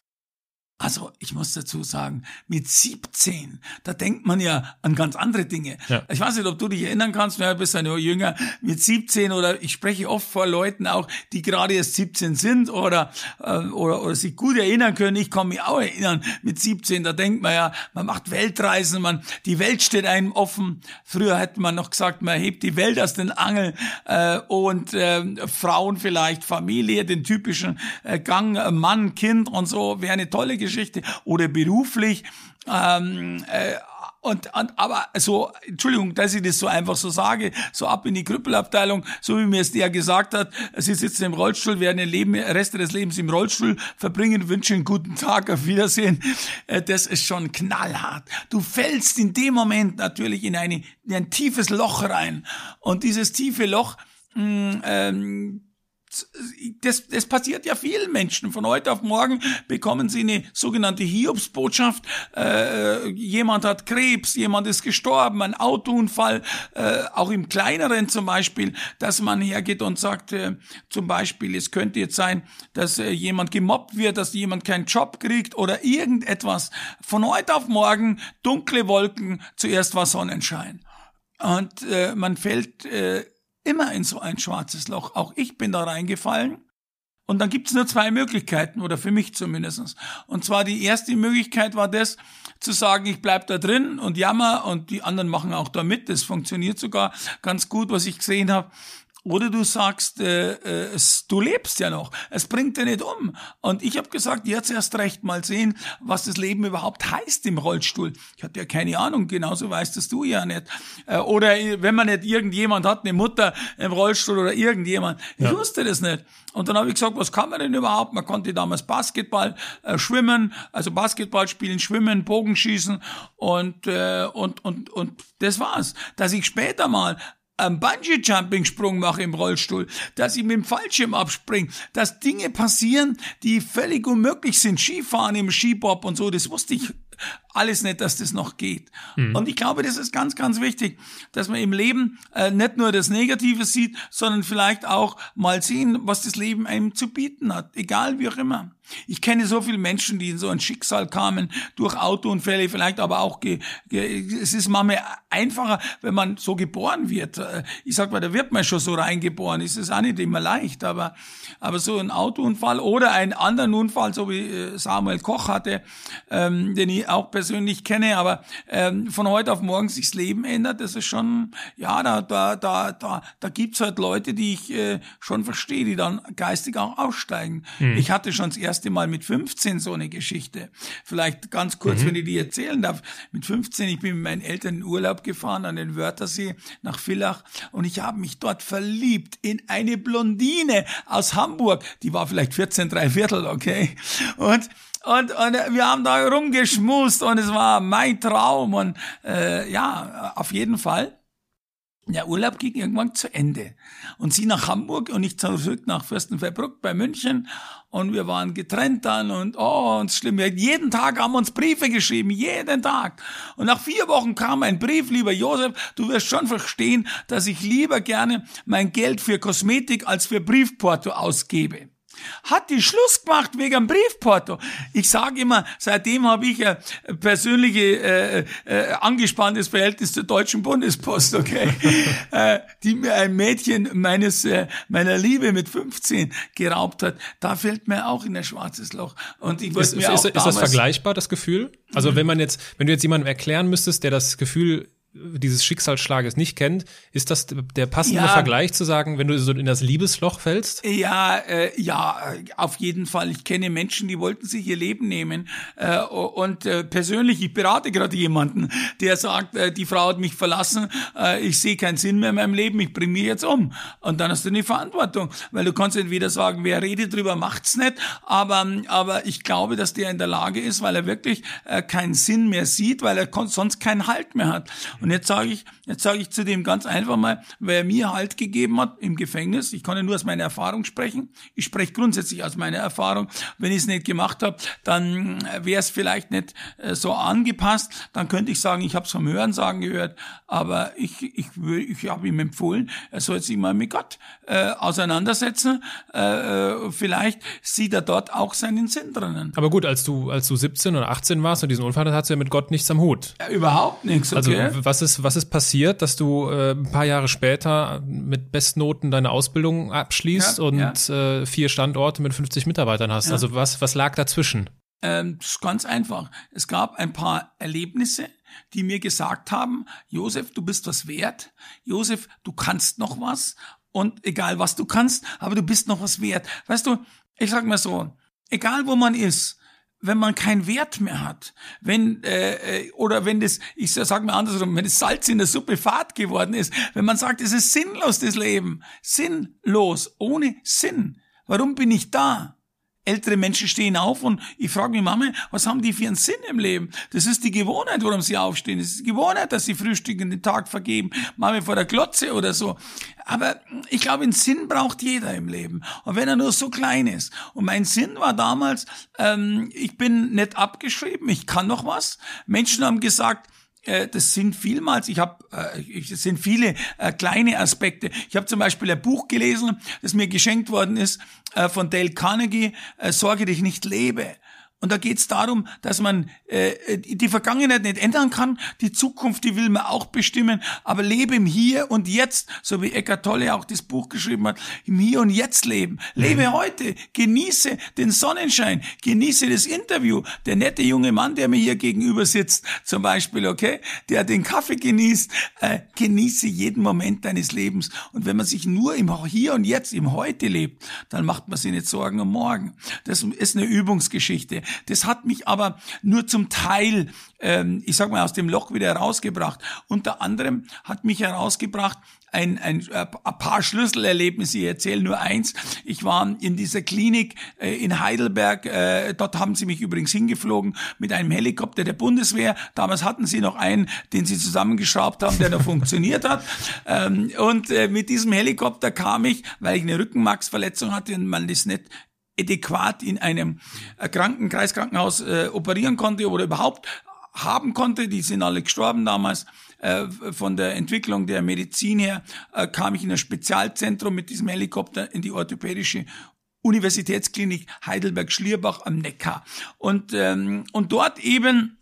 Also ich muss dazu sagen, mit 17, da denkt man ja an ganz andere Dinge. Ja. Ich weiß nicht, ob du dich erinnern kannst, du bist ja nur jünger, mit 17 oder ich spreche oft vor Leuten auch, die gerade erst 17 sind oder, äh, oder, oder sich gut erinnern können. Ich kann mich auch erinnern, mit 17, da denkt man ja, man macht Weltreisen, man, die Welt steht einem offen. Früher hätte man noch gesagt, man hebt die Welt aus den Angeln äh, und äh, Frauen vielleicht, Familie, den typischen äh, Gang, äh, Mann, Kind und so, wäre eine tolle Geschichte oder beruflich. Ähm, äh, und, und aber so, Entschuldigung, dass ich das so einfach so sage, so ab in die Krüppelabteilung, so wie mir es der gesagt hat, sie sitzen im Rollstuhl, werden den Leben, Rest des Lebens im Rollstuhl verbringen, wünschen guten Tag, auf Wiedersehen. Äh, das ist schon knallhart. Du fällst in dem Moment natürlich in, eine, in ein tiefes Loch rein. Und dieses tiefe Loch, mh, mm, ähm, das, das passiert ja vielen Menschen. Von heute auf morgen bekommen sie eine sogenannte Hiobsbotschaft. Äh, jemand hat Krebs, jemand ist gestorben, ein Autounfall, äh, auch im kleineren zum Beispiel, dass man hergeht und sagt, äh, zum Beispiel, es könnte jetzt sein, dass äh, jemand gemobbt wird, dass jemand keinen Job kriegt oder irgendetwas. Von heute auf morgen dunkle Wolken, zuerst war Sonnenschein. Und äh, man fällt äh, immer in so ein schwarzes Loch. Auch ich bin da reingefallen. Und dann gibt es nur zwei Möglichkeiten, oder für mich zumindest. Und zwar die erste Möglichkeit war das, zu sagen, ich bleib da drin und jammer und die anderen machen auch da mit. Das funktioniert sogar ganz gut, was ich gesehen habe. Oder du sagst, äh, äh, es, du lebst ja noch, es bringt dir nicht um. Und ich habe gesagt, jetzt erst recht mal sehen, was das Leben überhaupt heißt im Rollstuhl. Ich hatte ja keine Ahnung, genauso weißt das du ja nicht. Äh, oder wenn man nicht irgendjemand hat, eine Mutter im Rollstuhl oder irgendjemand. Ich ja. wusste das nicht. Und dann habe ich gesagt, was kann man denn überhaupt? Man konnte damals Basketball, äh, schwimmen, also Basketball spielen, schwimmen, Bogenschießen und, äh, und, und, und das war's. Dass ich später mal einen Bungee-Jumping-Sprung mache im Rollstuhl, dass ich mit dem Fallschirm abspringe, dass Dinge passieren, die völlig unmöglich sind. Skifahren im Skibob und so, das wusste ich alles nicht, dass das noch geht. Mhm. Und ich glaube, das ist ganz, ganz wichtig, dass man im Leben äh, nicht nur das Negative sieht, sondern vielleicht auch mal sehen, was das Leben einem zu bieten hat, egal wie auch immer. Ich kenne so viele Menschen, die in so ein Schicksal kamen, durch Autounfälle, vielleicht aber auch, ge, ge, es ist manchmal einfacher, wenn man so geboren wird. Äh, ich sag mal, da wird man schon so reingeboren, ist es auch nicht immer leicht, aber, aber so ein Autounfall oder einen anderen Unfall, so wie äh, Samuel Koch hatte, ähm, den ich auch persönlich persönlich kenne, aber ähm, von heute auf morgen sich das Leben ändert, das ist schon, ja, da, da, da, da, da gibt's halt Leute, die ich äh, schon verstehe, die dann geistig auch aussteigen. Mhm. Ich hatte schon das erste Mal mit 15 so eine Geschichte. Vielleicht ganz kurz, mhm. wenn ich die erzählen darf. Mit 15, ich bin mit meinen Eltern in Urlaub gefahren an den Wörthersee nach Villach und ich habe mich dort verliebt in eine Blondine aus Hamburg. Die war vielleicht 14, drei Viertel, okay? Und und, und wir haben da rumgeschmust und es war mein Traum und äh, ja, auf jeden Fall. Der Urlaub ging irgendwann zu Ende. Und sie nach Hamburg und ich zurück nach Fürstenfeldbruck bei München. Und wir waren getrennt dann und oh, und schlimm. Jeden Tag haben wir uns Briefe geschrieben, jeden Tag. Und nach vier Wochen kam ein Brief, lieber Josef, du wirst schon verstehen, dass ich lieber gerne mein Geld für Kosmetik als für Briefporto ausgebe hat die Schluss gemacht wegen dem Briefporto. Ich sage immer, seitdem habe ich ein persönliche äh, äh, angespanntes Verhältnis zur Deutschen Bundespost, okay? äh, die mir ein Mädchen meines äh, meiner Liebe mit 15 geraubt hat. Da fällt mir auch in ein schwarzes Loch. Und ich ist, mir ist, auch ist das vergleichbar, das Gefühl? Also mhm. wenn man jetzt, wenn du jetzt jemandem erklären müsstest, der das Gefühl dieses Schicksalsschlages nicht kennt, ist das der passende ja, Vergleich zu sagen, wenn du so in das Liebesloch fällst? Ja, äh, ja, auf jeden Fall. Ich kenne Menschen, die wollten sich ihr Leben nehmen äh, und äh, persönlich, ich berate gerade jemanden, der sagt, äh, die Frau hat mich verlassen, äh, ich sehe keinen Sinn mehr in meinem Leben, ich bringe mich jetzt um. Und dann hast du eine Verantwortung, weil du kannst entweder sagen, wer redet drüber, macht's nicht, aber aber ich glaube, dass der in der Lage ist, weil er wirklich äh, keinen Sinn mehr sieht, weil er sonst keinen Halt mehr hat. Und jetzt sage ich, jetzt sage ich zu dem ganz einfach mal, wer mir Halt gegeben hat im Gefängnis, ich kann ja nur aus meiner Erfahrung sprechen, ich spreche grundsätzlich aus meiner Erfahrung, wenn ich es nicht gemacht habe, dann wäre es vielleicht nicht äh, so angepasst, dann könnte ich sagen, ich habe es vom Hörensagen gehört, aber ich, ich, ich habe ihm empfohlen, er soll sich mal mit Gott äh, auseinandersetzen, äh, äh, vielleicht sieht er dort auch seinen Sinn drinnen. Aber gut, als du, als du 17 oder 18 warst und diesen Unfall hattest, du ja mit Gott nichts am Hut. Ja, überhaupt nichts, okay. Also was ist, was ist passiert, dass du äh, ein paar Jahre später mit Bestnoten deine Ausbildung abschließt ja, und ja. Äh, vier Standorte mit 50 Mitarbeitern hast? Ja. Also was, was lag dazwischen? Ähm, das ist ganz einfach. Es gab ein paar Erlebnisse, die mir gesagt haben, Josef, du bist was wert. Josef, du kannst noch was. Und egal was du kannst, aber du bist noch was wert. Weißt du, ich sag mal so, egal wo man ist, wenn man keinen Wert mehr hat, wenn äh, äh oder wenn das, ich sag mal andersrum, wenn das Salz in der Suppe fad geworden ist, wenn man sagt, es ist sinnlos das Leben, sinnlos, ohne Sinn. Warum bin ich da? Ältere Menschen stehen auf und ich frage mich, Mama, was haben die für einen Sinn im Leben? Das ist die Gewohnheit, warum sie aufstehen. Das ist die Gewohnheit, dass sie frühstücken, den Tag vergeben, Mama vor der Glotze oder so. Aber ich glaube, einen Sinn braucht jeder im Leben. Und wenn er nur so klein ist. Und mein Sinn war damals, ähm, ich bin nicht abgeschrieben, ich kann noch was. Menschen haben gesagt, das sind vielmals, ich habe, äh, das sind viele äh, kleine Aspekte. Ich habe zum Beispiel ein Buch gelesen, das mir geschenkt worden ist äh, von Dale Carnegie, äh, Sorge dich nicht lebe. Und da geht es darum, dass man äh, die Vergangenheit nicht ändern kann, die Zukunft, die will man auch bestimmen, aber lebe im Hier und Jetzt, so wie Eckart Tolle auch das Buch geschrieben hat, im Hier und Jetzt leben. Lebe mhm. heute, genieße den Sonnenschein, genieße das Interview. Der nette junge Mann, der mir hier gegenüber sitzt, zum Beispiel, okay, der den Kaffee genießt, äh, genieße jeden Moment deines Lebens. Und wenn man sich nur im Hier und Jetzt, im Heute lebt, dann macht man sich nicht Sorgen um morgen. Das ist eine Übungsgeschichte. Das hat mich aber nur zum Teil, ähm, ich sag mal, aus dem Loch wieder herausgebracht. Unter anderem hat mich herausgebracht ein, ein, äh, ein paar Schlüsselerlebnisse. Ich erzähle nur eins. Ich war in dieser Klinik äh, in Heidelberg. Äh, dort haben sie mich übrigens hingeflogen mit einem Helikopter der Bundeswehr. Damals hatten sie noch einen, den sie zusammengeschraubt haben, der noch funktioniert hat. Ähm, und äh, mit diesem Helikopter kam ich, weil ich eine Rückenmarksverletzung hatte und man das nicht adäquat in einem äh, Kranken Kreiskrankenhaus äh, operieren konnte oder überhaupt haben konnte. Die sind alle gestorben damals. Äh, von der Entwicklung der Medizin her äh, kam ich in ein Spezialzentrum mit diesem Helikopter in die orthopädische Universitätsklinik Heidelberg-Schlierbach am Neckar. Und, ähm, und dort eben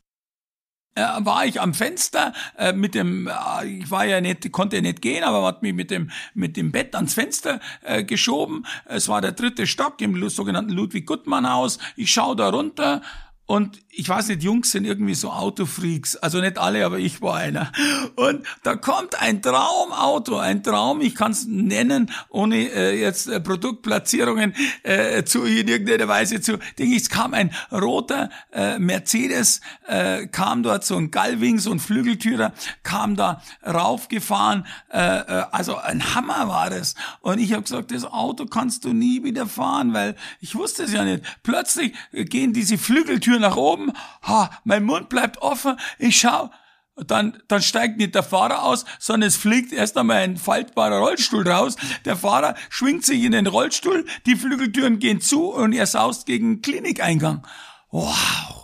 war ich am Fenster äh, mit dem, äh, ich war ja nicht, konnte ja nicht gehen, aber hat mich mit dem mit dem Bett ans Fenster äh, geschoben. Es war der dritte Stock im sogenannten Ludwig Guttmann Haus. Ich schaue da runter und ich weiß nicht, Jungs sind irgendwie so Autofreaks, also nicht alle, aber ich war einer. Und da kommt ein Traumauto, ein Traum, ich kann es nennen, ohne äh, jetzt äh, Produktplatzierungen äh, zu in irgendeiner Weise zu. Denke ich, es kam ein roter äh, Mercedes, äh, kam dort so ein Gallwing, so ein Flügeltürer, kam da raufgefahren, äh, äh, also ein Hammer war das. Und ich habe gesagt, das Auto kannst du nie wieder fahren, weil ich wusste es ja nicht. Plötzlich gehen diese Flügeltüren nach oben, ha, mein Mund bleibt offen, ich schau, dann, dann steigt nicht der Fahrer aus, sondern es fliegt erst einmal ein faltbarer Rollstuhl raus. Der Fahrer schwingt sich in den Rollstuhl, die Flügeltüren gehen zu und er saust gegen den Klinikeingang. Wow!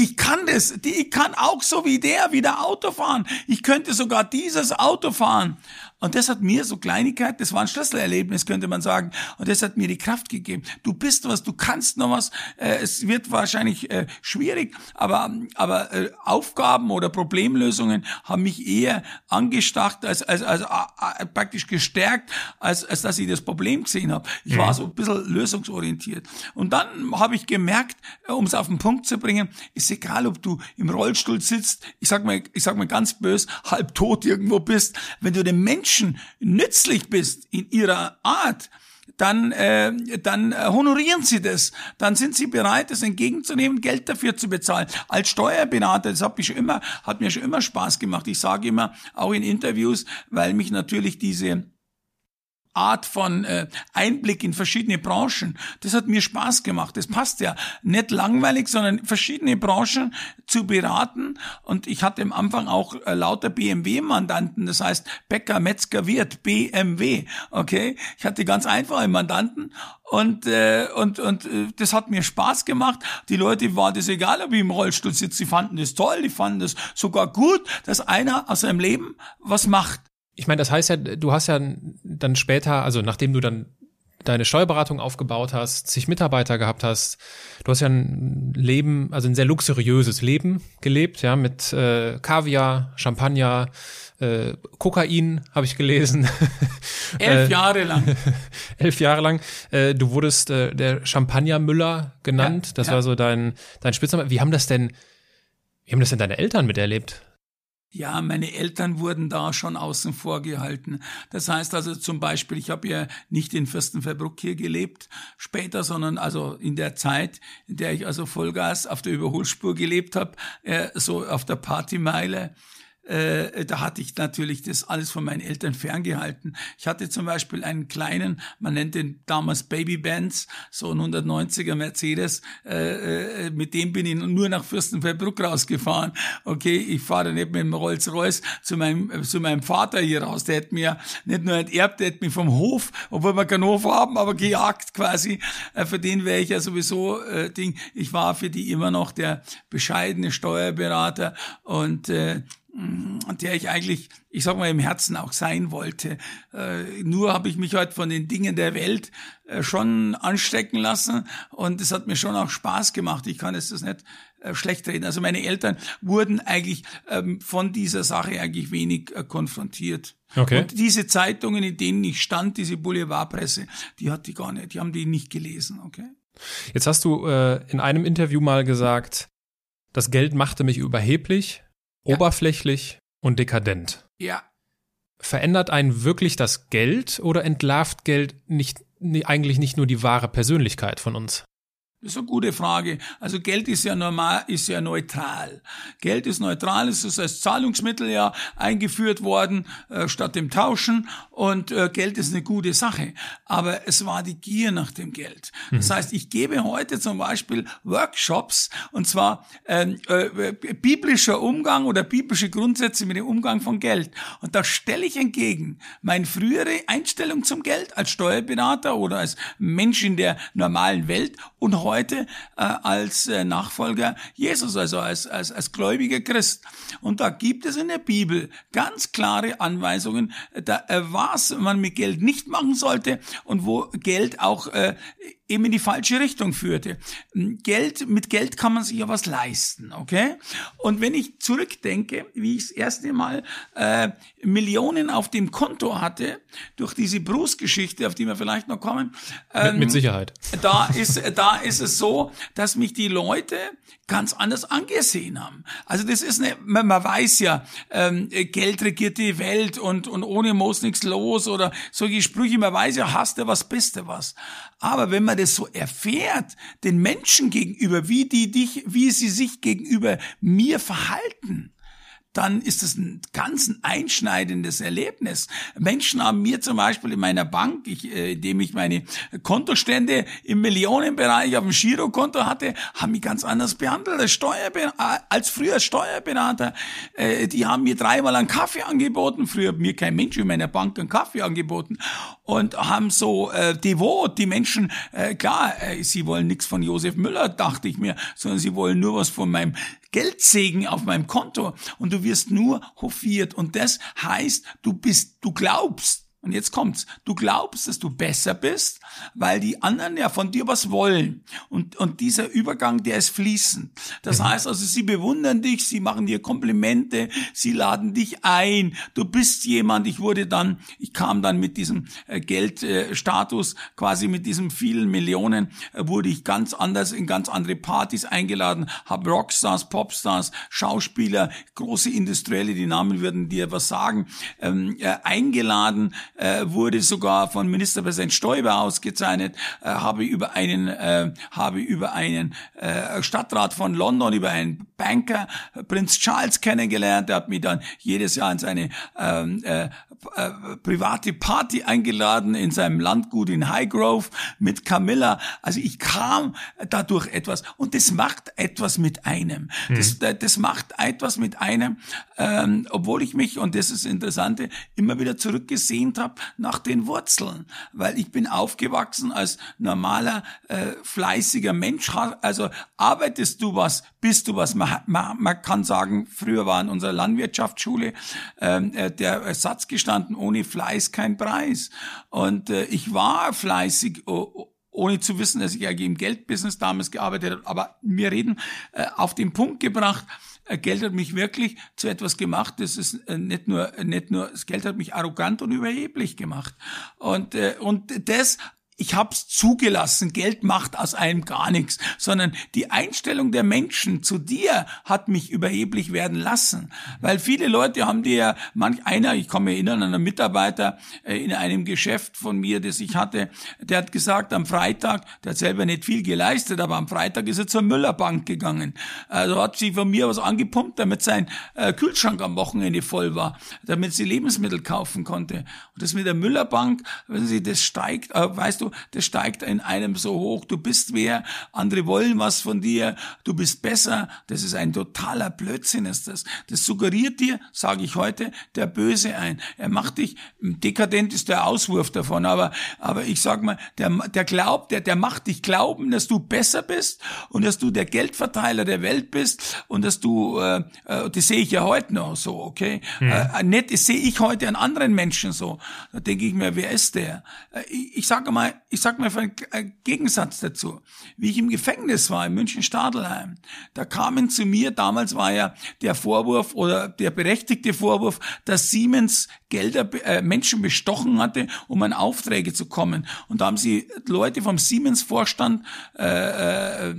Ich kann das, ich kann auch so wie der wieder Auto fahren. Ich könnte sogar dieses Auto fahren. Und das hat mir so Kleinigkeit, das war ein Schlüsselerlebnis, könnte man sagen. Und das hat mir die Kraft gegeben. Du bist was, du kannst noch was. Äh, es wird wahrscheinlich äh, schwierig, aber, aber äh, Aufgaben oder Problemlösungen haben mich eher angestacht, als, als, als äh, praktisch gestärkt, als, als dass ich das Problem gesehen habe. Ich mhm. war so ein bisschen lösungsorientiert. Und dann habe ich gemerkt, äh, um es auf den Punkt zu bringen, ist egal, ob du im Rollstuhl sitzt, ich sag mal, ich sag mal ganz bös, halb tot irgendwo bist, wenn du den Menschen Menschen nützlich bist in ihrer Art, dann, äh, dann honorieren sie das. Dann sind sie bereit, das entgegenzunehmen, Geld dafür zu bezahlen. Als Steuerberater, das hat mich schon immer, hat mir schon immer Spaß gemacht. Ich sage immer, auch in Interviews, weil mich natürlich diese Art von äh, Einblick in verschiedene Branchen. Das hat mir Spaß gemacht. Das passt ja nicht langweilig, sondern verschiedene Branchen zu beraten. Und ich hatte am Anfang auch äh, lauter BMW-Mandanten. Das heißt Bäcker, Metzger, Wirt, BMW. Okay, ich hatte ganz einfache Mandanten und äh, und und äh, das hat mir Spaß gemacht. Die Leute war das egal, ob ich im Rollstuhl sitze. Die fanden das toll. Die fanden das sogar gut, dass einer aus seinem Leben was macht ich meine, das heißt ja, du hast ja dann später, also nachdem du dann deine Steuerberatung aufgebaut hast, zig Mitarbeiter gehabt hast, du hast ja ein Leben, also ein sehr luxuriöses Leben gelebt, ja, mit äh, Kaviar, Champagner, äh, Kokain, habe ich gelesen. Elf äh, Jahre lang. elf Jahre lang. Äh, du wurdest äh, der Champagnermüller genannt. Ja, das ja. war so dein, dein Spitzname. Wie haben das denn, wie haben das denn deine Eltern miterlebt? Ja, meine Eltern wurden da schon außen vor gehalten. Das heißt also zum Beispiel, ich habe ja nicht in Fürstenfeldbruck hier gelebt später, sondern also in der Zeit, in der ich also Vollgas auf der Überholspur gelebt habe, äh, so auf der Partymeile äh, da hatte ich natürlich das alles von meinen Eltern ferngehalten. Ich hatte zum Beispiel einen kleinen, man nennt den damals Baby Benz, so ein 190er Mercedes, äh, äh, mit dem bin ich nur nach Fürstenfeldbruck rausgefahren. Okay, ich fahre nicht mit dem Rolls-Royce zu meinem, äh, zu meinem Vater hier raus. Der hat mir nicht nur enterbt, der hat mich vom Hof, obwohl wir keinen Hof haben, aber gejagt quasi. Äh, für den wäre ich ja sowieso äh, Ding. Ich war für die immer noch der bescheidene Steuerberater und äh, der ich eigentlich, ich sag mal, im Herzen auch sein wollte. Äh, nur habe ich mich halt von den Dingen der Welt äh, schon anstecken lassen und es hat mir schon auch Spaß gemacht. Ich kann jetzt das nicht äh, schlecht reden. Also meine Eltern wurden eigentlich ähm, von dieser Sache eigentlich wenig äh, konfrontiert. Okay. Und diese Zeitungen, in denen ich stand, diese Boulevardpresse, die hat die gar nicht, die haben die nicht gelesen, okay? Jetzt hast du äh, in einem Interview mal gesagt, das Geld machte mich überheblich ja. oberflächlich und dekadent. Ja. Verändert einen wirklich das Geld oder entlarvt Geld nicht, eigentlich nicht nur die wahre Persönlichkeit von uns? Das ist eine gute Frage. Also Geld ist ja normal, ist ja neutral. Geld ist neutral, es ist als Zahlungsmittel ja eingeführt worden äh, statt dem Tauschen und äh, Geld ist eine gute Sache. Aber es war die Gier nach dem Geld. Das mhm. heißt, ich gebe heute zum Beispiel Workshops und zwar ähm, äh, biblischer Umgang oder biblische Grundsätze mit dem Umgang von Geld. Und da stelle ich entgegen meine frühere Einstellung zum Geld als Steuerberater oder als Mensch in der normalen Welt und heute äh, als äh, Nachfolger Jesus, also als, als, als gläubiger Christ. Und da gibt es in der Bibel ganz klare Anweisungen, da, äh, was man mit Geld nicht machen sollte und wo Geld auch äh, eben in die falsche Richtung führte. Geld, mit Geld kann man sich ja was leisten, okay? Und wenn ich zurückdenke, wie ich das erste Mal äh, Millionen auf dem Konto hatte, durch diese Bruce-Geschichte, auf die wir vielleicht noch kommen. Ähm, mit, mit Sicherheit. Da ist, da ist es so, dass mich die Leute ganz anders angesehen haben. Also das ist eine, man, man weiß ja, ähm, Geld regiert die Welt und, und ohne Moos nichts los oder solche Sprüche, man weiß ja, hast du was, bist du was. Aber wenn man das so erfährt, den Menschen gegenüber, wie die dich, wie sie sich gegenüber mir verhalten, dann ist es ein ganz einschneidendes Erlebnis. Menschen haben mir zum Beispiel in meiner Bank, ich, äh, indem ich meine Kontostände im Millionenbereich auf dem Girokonto hatte, haben mich ganz anders behandelt als, Steuerber als früher Steuerberater. Äh, die haben mir dreimal einen Kaffee angeboten. Früher hat mir kein Mensch in meiner Bank einen Kaffee angeboten und haben so äh, devot die Menschen, äh, klar, äh, sie wollen nichts von Josef Müller, dachte ich mir, sondern sie wollen nur was von meinem Geldsegen auf meinem Konto und du wirst nur hofiert. Und das heißt, du bist, du glaubst, und jetzt kommt's. Du glaubst, dass du besser bist, weil die anderen ja von dir was wollen. Und, und dieser Übergang, der ist fließend. Das mhm. heißt also, sie bewundern dich, sie machen dir Komplimente, sie laden dich ein. Du bist jemand. Ich wurde dann, ich kam dann mit diesem äh, Geldstatus, quasi mit diesen vielen Millionen, äh, wurde ich ganz anders in ganz andere Partys eingeladen, habe Rockstars, Popstars, Schauspieler, große Industrielle, die Namen würden dir was sagen, ähm, äh, eingeladen äh, wurde sogar von Ministerpräsident Stoiber ausgezeichnet, äh, habe über einen, äh, habe über einen äh, Stadtrat von London, über einen Banker, Prinz Charles kennengelernt, der hat mich dann jedes Jahr in seine ähm, äh, äh, private Party eingeladen in seinem Landgut in Highgrove mit Camilla. Also ich kam dadurch etwas und das macht etwas mit einem. Mhm. Das, das macht etwas mit einem, ähm, obwohl ich mich, und das ist das Interessante, immer wieder zurückgesehnt habe nach den Wurzeln, weil ich bin aufgewachsen als normaler, äh, fleißiger Mensch. Also arbeitest du was, bist du was. Man, man, man kann sagen, früher war in unserer Landwirtschaftsschule ähm, äh, der Satz gestanden, ohne Fleiß kein Preis. Und äh, ich war fleißig, ohne zu wissen, dass ich eigentlich im Geldbusiness damals gearbeitet habe. Aber wir reden äh, auf den Punkt gebracht, Geld hat mich wirklich zu etwas gemacht, das ist äh, nicht nur, nicht nur, das Geld hat mich arrogant und überheblich gemacht. Und, äh, und das ich hab's zugelassen, Geld macht aus einem gar nichts, sondern die Einstellung der Menschen zu dir hat mich überheblich werden lassen. Weil viele Leute haben dir, manch einer, ich kann mich erinnern an einen Mitarbeiter äh, in einem Geschäft von mir, das ich hatte, der hat gesagt, am Freitag, der hat selber nicht viel geleistet, aber am Freitag ist er zur Müllerbank gegangen. Also hat sie von mir was angepumpt, damit sein äh, Kühlschrank am Wochenende voll war, damit sie Lebensmittel kaufen konnte. Und das mit der Müllerbank, wenn sie das steigt, äh, weißt du, das steigt in einem so hoch, du bist wer, andere wollen was von dir, du bist besser, das ist ein totaler Blödsinn ist das. Das suggeriert dir, sage ich heute, der Böse ein. Er macht dich, dekadent ist der Auswurf davon, aber, aber ich sag mal, der, der glaubt, der, der macht dich glauben, dass du besser bist und dass du der Geldverteiler der Welt bist und dass du, äh, äh das sehe ich ja heute noch so, okay? Mhm. Äh, nicht, das sehe ich heute an anderen Menschen so. Da denke ich mir, wer ist der? Äh, ich, ich sage mal, ich sag mal einen äh, Gegensatz dazu. Wie ich im Gefängnis war, in München-Stadelheim, da kamen zu mir, damals war ja der Vorwurf oder der berechtigte Vorwurf, dass Siemens Gelder, äh, Menschen bestochen hatte, um an Aufträge zu kommen. Und da haben sie Leute vom Siemens-Vorstand äh, äh,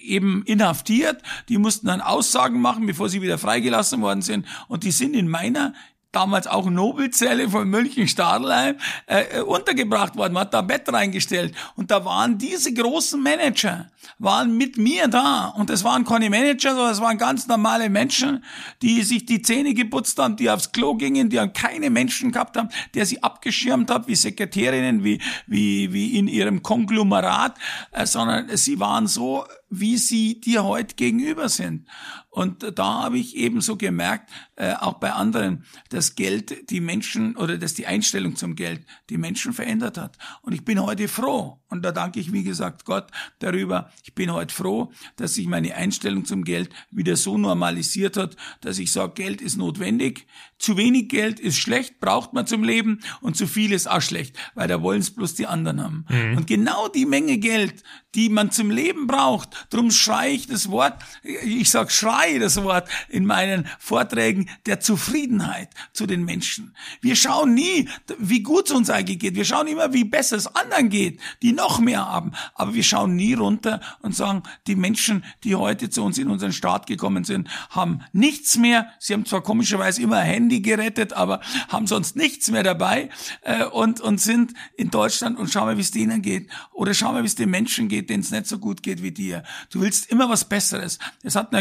eben inhaftiert. Die mussten dann Aussagen machen, bevor sie wieder freigelassen worden sind. Und die sind in meiner damals auch Nobelzelle von München-Stadelheim äh, äh, untergebracht worden. Man hat da ein Bett reingestellt. Und da waren diese großen Manager, waren mit mir da. Und das waren keine Manager, sondern das waren ganz normale Menschen, die sich die Zähne geputzt haben, die aufs Klo gingen, die keine Menschen gehabt haben, der sie abgeschirmt hat, wie Sekretärinnen, wie, wie, wie in ihrem Konglomerat, äh, sondern sie waren so wie sie dir heute gegenüber sind. Und da habe ich ebenso gemerkt, äh, auch bei anderen, dass Geld die Menschen oder dass die Einstellung zum Geld die Menschen verändert hat. Und ich bin heute froh. Und da danke ich, wie gesagt, Gott darüber. Ich bin heute froh, dass sich meine Einstellung zum Geld wieder so normalisiert hat, dass ich sage, Geld ist notwendig. Zu wenig Geld ist schlecht, braucht man zum Leben. Und zu viel ist auch schlecht, weil da wollen es bloß die anderen haben. Mhm. Und genau die Menge Geld, die man zum Leben braucht, drum schreie ich das Wort, ich sag schreie das Wort in meinen Vorträgen der Zufriedenheit zu den Menschen. Wir schauen nie, wie gut es uns eigentlich geht. Wir schauen immer, wie besser es anderen geht, die noch mehr haben. Aber wir schauen nie runter und sagen, die Menschen, die heute zu uns in unseren Staat gekommen sind, haben nichts mehr. Sie haben zwar komischerweise immer Handy gerettet, aber haben sonst nichts mehr dabei äh, und, und sind in Deutschland und schauen wir, wie es denen geht. Oder schauen wir, wie es den Menschen geht, denen es nicht so gut geht wie dir. Du willst immer was Besseres. Es hat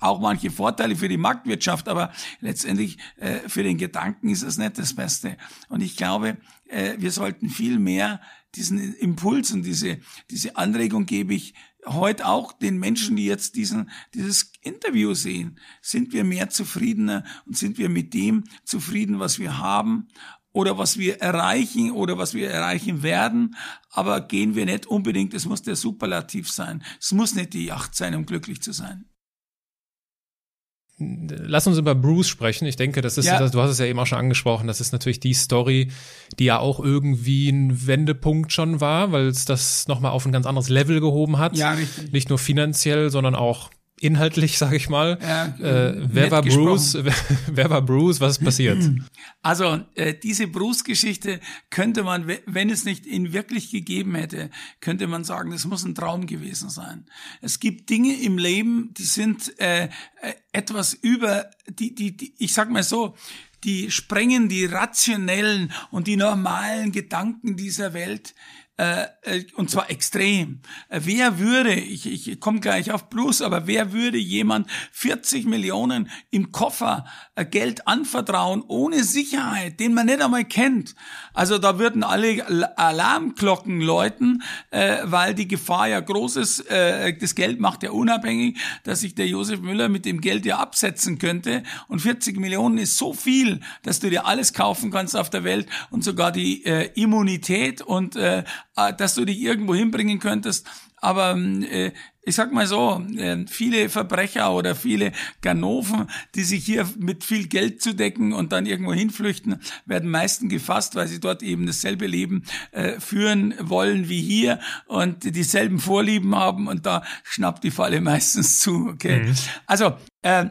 auch manche Vorteile für die Marktwirtschaft, aber letztendlich äh, für den Gedanken ist es nicht das Beste. Und ich glaube, äh, wir sollten viel mehr diesen Impuls und diese, diese Anregung gebe ich heute auch den Menschen, die jetzt diesen, dieses Interview sehen. Sind wir mehr zufriedener und sind wir mit dem zufrieden, was wir haben oder was wir erreichen oder was wir erreichen werden, aber gehen wir nicht unbedingt, es muss der Superlativ sein. Es muss nicht die Yacht sein, um glücklich zu sein. Lass uns über Bruce sprechen. Ich denke, das ist, ja. du hast es ja eben auch schon angesprochen, das ist natürlich die Story, die ja auch irgendwie ein Wendepunkt schon war, weil es das nochmal auf ein ganz anderes Level gehoben hat. Ja, richtig. Nicht nur finanziell, sondern auch inhaltlich, sage ich mal. Ja, äh, wer war Bruce? Wer, wer, war Bruce? Was ist passiert? Also äh, diese Bruce-Geschichte könnte man, wenn es nicht ihn wirklich gegeben hätte, könnte man sagen, das muss ein Traum gewesen sein. Es gibt Dinge im Leben, die sind äh, äh etwas über die, die, die, ich sag mal so, die sprengen die rationellen und die normalen Gedanken dieser Welt. Äh, äh, und zwar extrem. Äh, wer würde, ich, ich komme gleich auf Plus, aber wer würde jemand 40 Millionen im Koffer Geld anvertrauen ohne Sicherheit, den man nicht einmal kennt? Also da würden alle Alarmglocken läuten, äh, weil die Gefahr ja groß ist. Äh, das Geld macht ja unabhängig, dass sich der Josef Müller mit dem Geld ja absetzen könnte. Und 40 Millionen ist so viel, dass du dir alles kaufen kannst auf der Welt und sogar die äh, Immunität und äh, äh, dass du dich irgendwo hinbringen könntest. Aber äh, ich sag mal so, äh, viele Verbrecher oder viele Ganoven, die sich hier mit viel Geld zu decken und dann irgendwo hinflüchten, werden meistens gefasst, weil sie dort eben dasselbe Leben äh, führen wollen wie hier und dieselben Vorlieben haben und da schnappt die Falle meistens zu. Okay, mhm. also äh,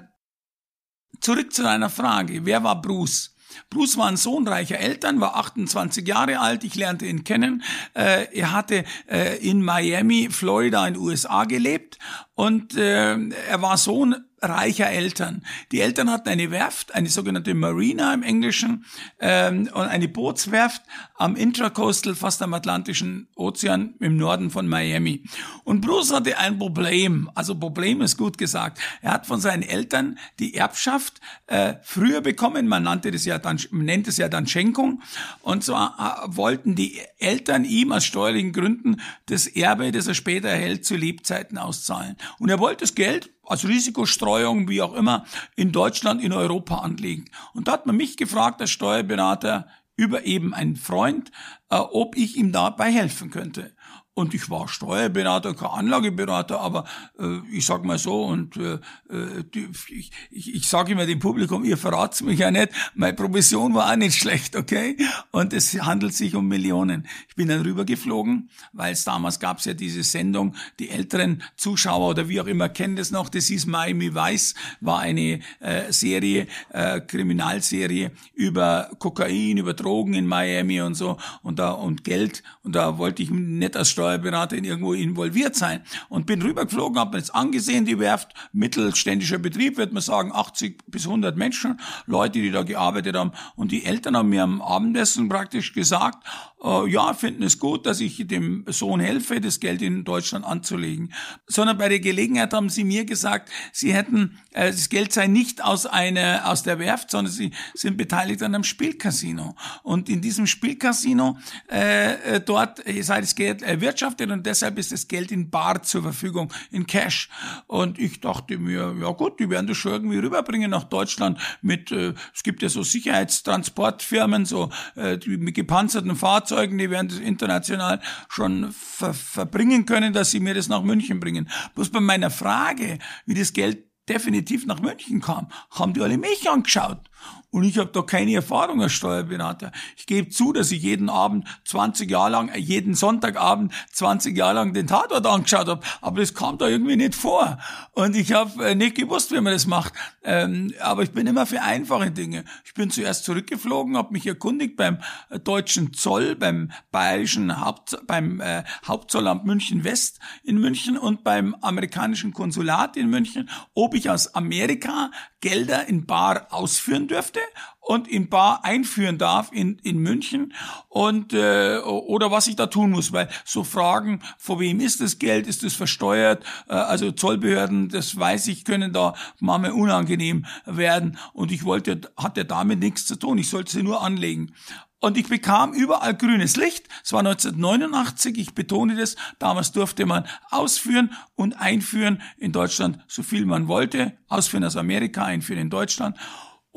zurück zu deiner Frage: Wer war Bruce? Bruce war ein Sohn reicher Eltern, war 28 Jahre alt. Ich lernte ihn kennen. Äh, er hatte äh, in Miami, Florida in den USA gelebt und äh, er war Sohn reicher Eltern. Die Eltern hatten eine Werft, eine sogenannte Marina im Englischen, ähm, und eine Bootswerft am Intracoastal, fast am Atlantischen Ozean im Norden von Miami. Und Bruce hatte ein Problem, also Problem ist gut gesagt. Er hat von seinen Eltern die Erbschaft äh, früher bekommen, man nannte das ja dann, man nennt es ja dann Schenkung, und zwar äh, wollten die Eltern ihm aus steuerlichen Gründen das Erbe, das er später erhält, zu Lebzeiten auszahlen. Und er wollte das Geld als Risikostreuung, wie auch immer, in Deutschland, in Europa anlegen. Und da hat man mich gefragt als Steuerberater über eben einen Freund, äh, ob ich ihm dabei helfen könnte. Und ich war Steuerberater, kein Anlageberater, aber äh, ich sag mal so, und äh, äh die, ich, ich, ich sage immer dem Publikum, ihr verrat's mich ja nicht, meine Provision war auch nicht schlecht, okay? Und es handelt sich um Millionen. Ich bin dann rübergeflogen, weil es damals gab's ja diese Sendung, die älteren Zuschauer oder wie auch immer kennen das noch, das hieß Miami Vice, war eine äh, Serie, äh, Kriminalserie über Kokain, über Drogen in Miami und so und da und Geld und da wollte ich nicht als Steuerberater Steuerberater in irgendwo involviert sein. Und bin rübergeflogen, habe mir jetzt angesehen, die Werft, mittelständischer Betrieb, wird man sagen, 80 bis 100 Menschen, Leute, die da gearbeitet haben. Und die Eltern haben mir am Abendessen praktisch gesagt, äh, ja, finden es gut, dass ich dem Sohn helfe, das Geld in Deutschland anzulegen. Sondern bei der Gelegenheit haben sie mir gesagt, sie hätten, äh, das Geld sei nicht aus einer, aus der Werft, sondern sie sind beteiligt an einem Spielcasino. Und in diesem Spielcasino, äh, äh dort sei das Geld erwirtschaftet und deshalb ist das Geld in Bar zur Verfügung, in Cash. Und ich dachte mir, ja gut, die werden das schon irgendwie rüberbringen nach Deutschland mit, äh, es gibt ja so Sicherheitstransportfirmen, so äh, die mit gepanzerten Fahrzeugen, die werden das international schon ver verbringen können, dass sie mir das nach München bringen. Bloß bei meiner Frage, wie das Geld definitiv nach München kam, haben die alle mich angeschaut. Und ich habe da keine Erfahrung als Steuerberater. Ich gebe zu, dass ich jeden Abend 20 Jahre lang, äh, jeden Sonntagabend 20 Jahre lang den Tatort angeschaut habe. Aber das kam da irgendwie nicht vor. Und ich habe äh, nicht gewusst, wie man das macht. Ähm, aber ich bin immer für einfache Dinge. Ich bin zuerst zurückgeflogen, habe mich erkundigt beim äh, deutschen Zoll, beim bayerischen Haupt, beim Hauptzollamt München West in München und beim amerikanischen Konsulat in München, ob ich aus Amerika Gelder in Bar ausführen dürfte und in Bar einführen darf in, in München und äh, oder was ich da tun muss, weil so Fragen, vor wem ist das Geld, ist es versteuert, äh, also Zollbehörden, das weiß ich, können da manchmal unangenehm werden und ich wollte, hatte damit nichts zu tun, ich sollte sie nur anlegen. Und ich bekam überall grünes Licht. Es war 1989, ich betone das. Damals durfte man ausführen und einführen in Deutschland, so viel man wollte. Ausführen aus Amerika, einführen in Deutschland.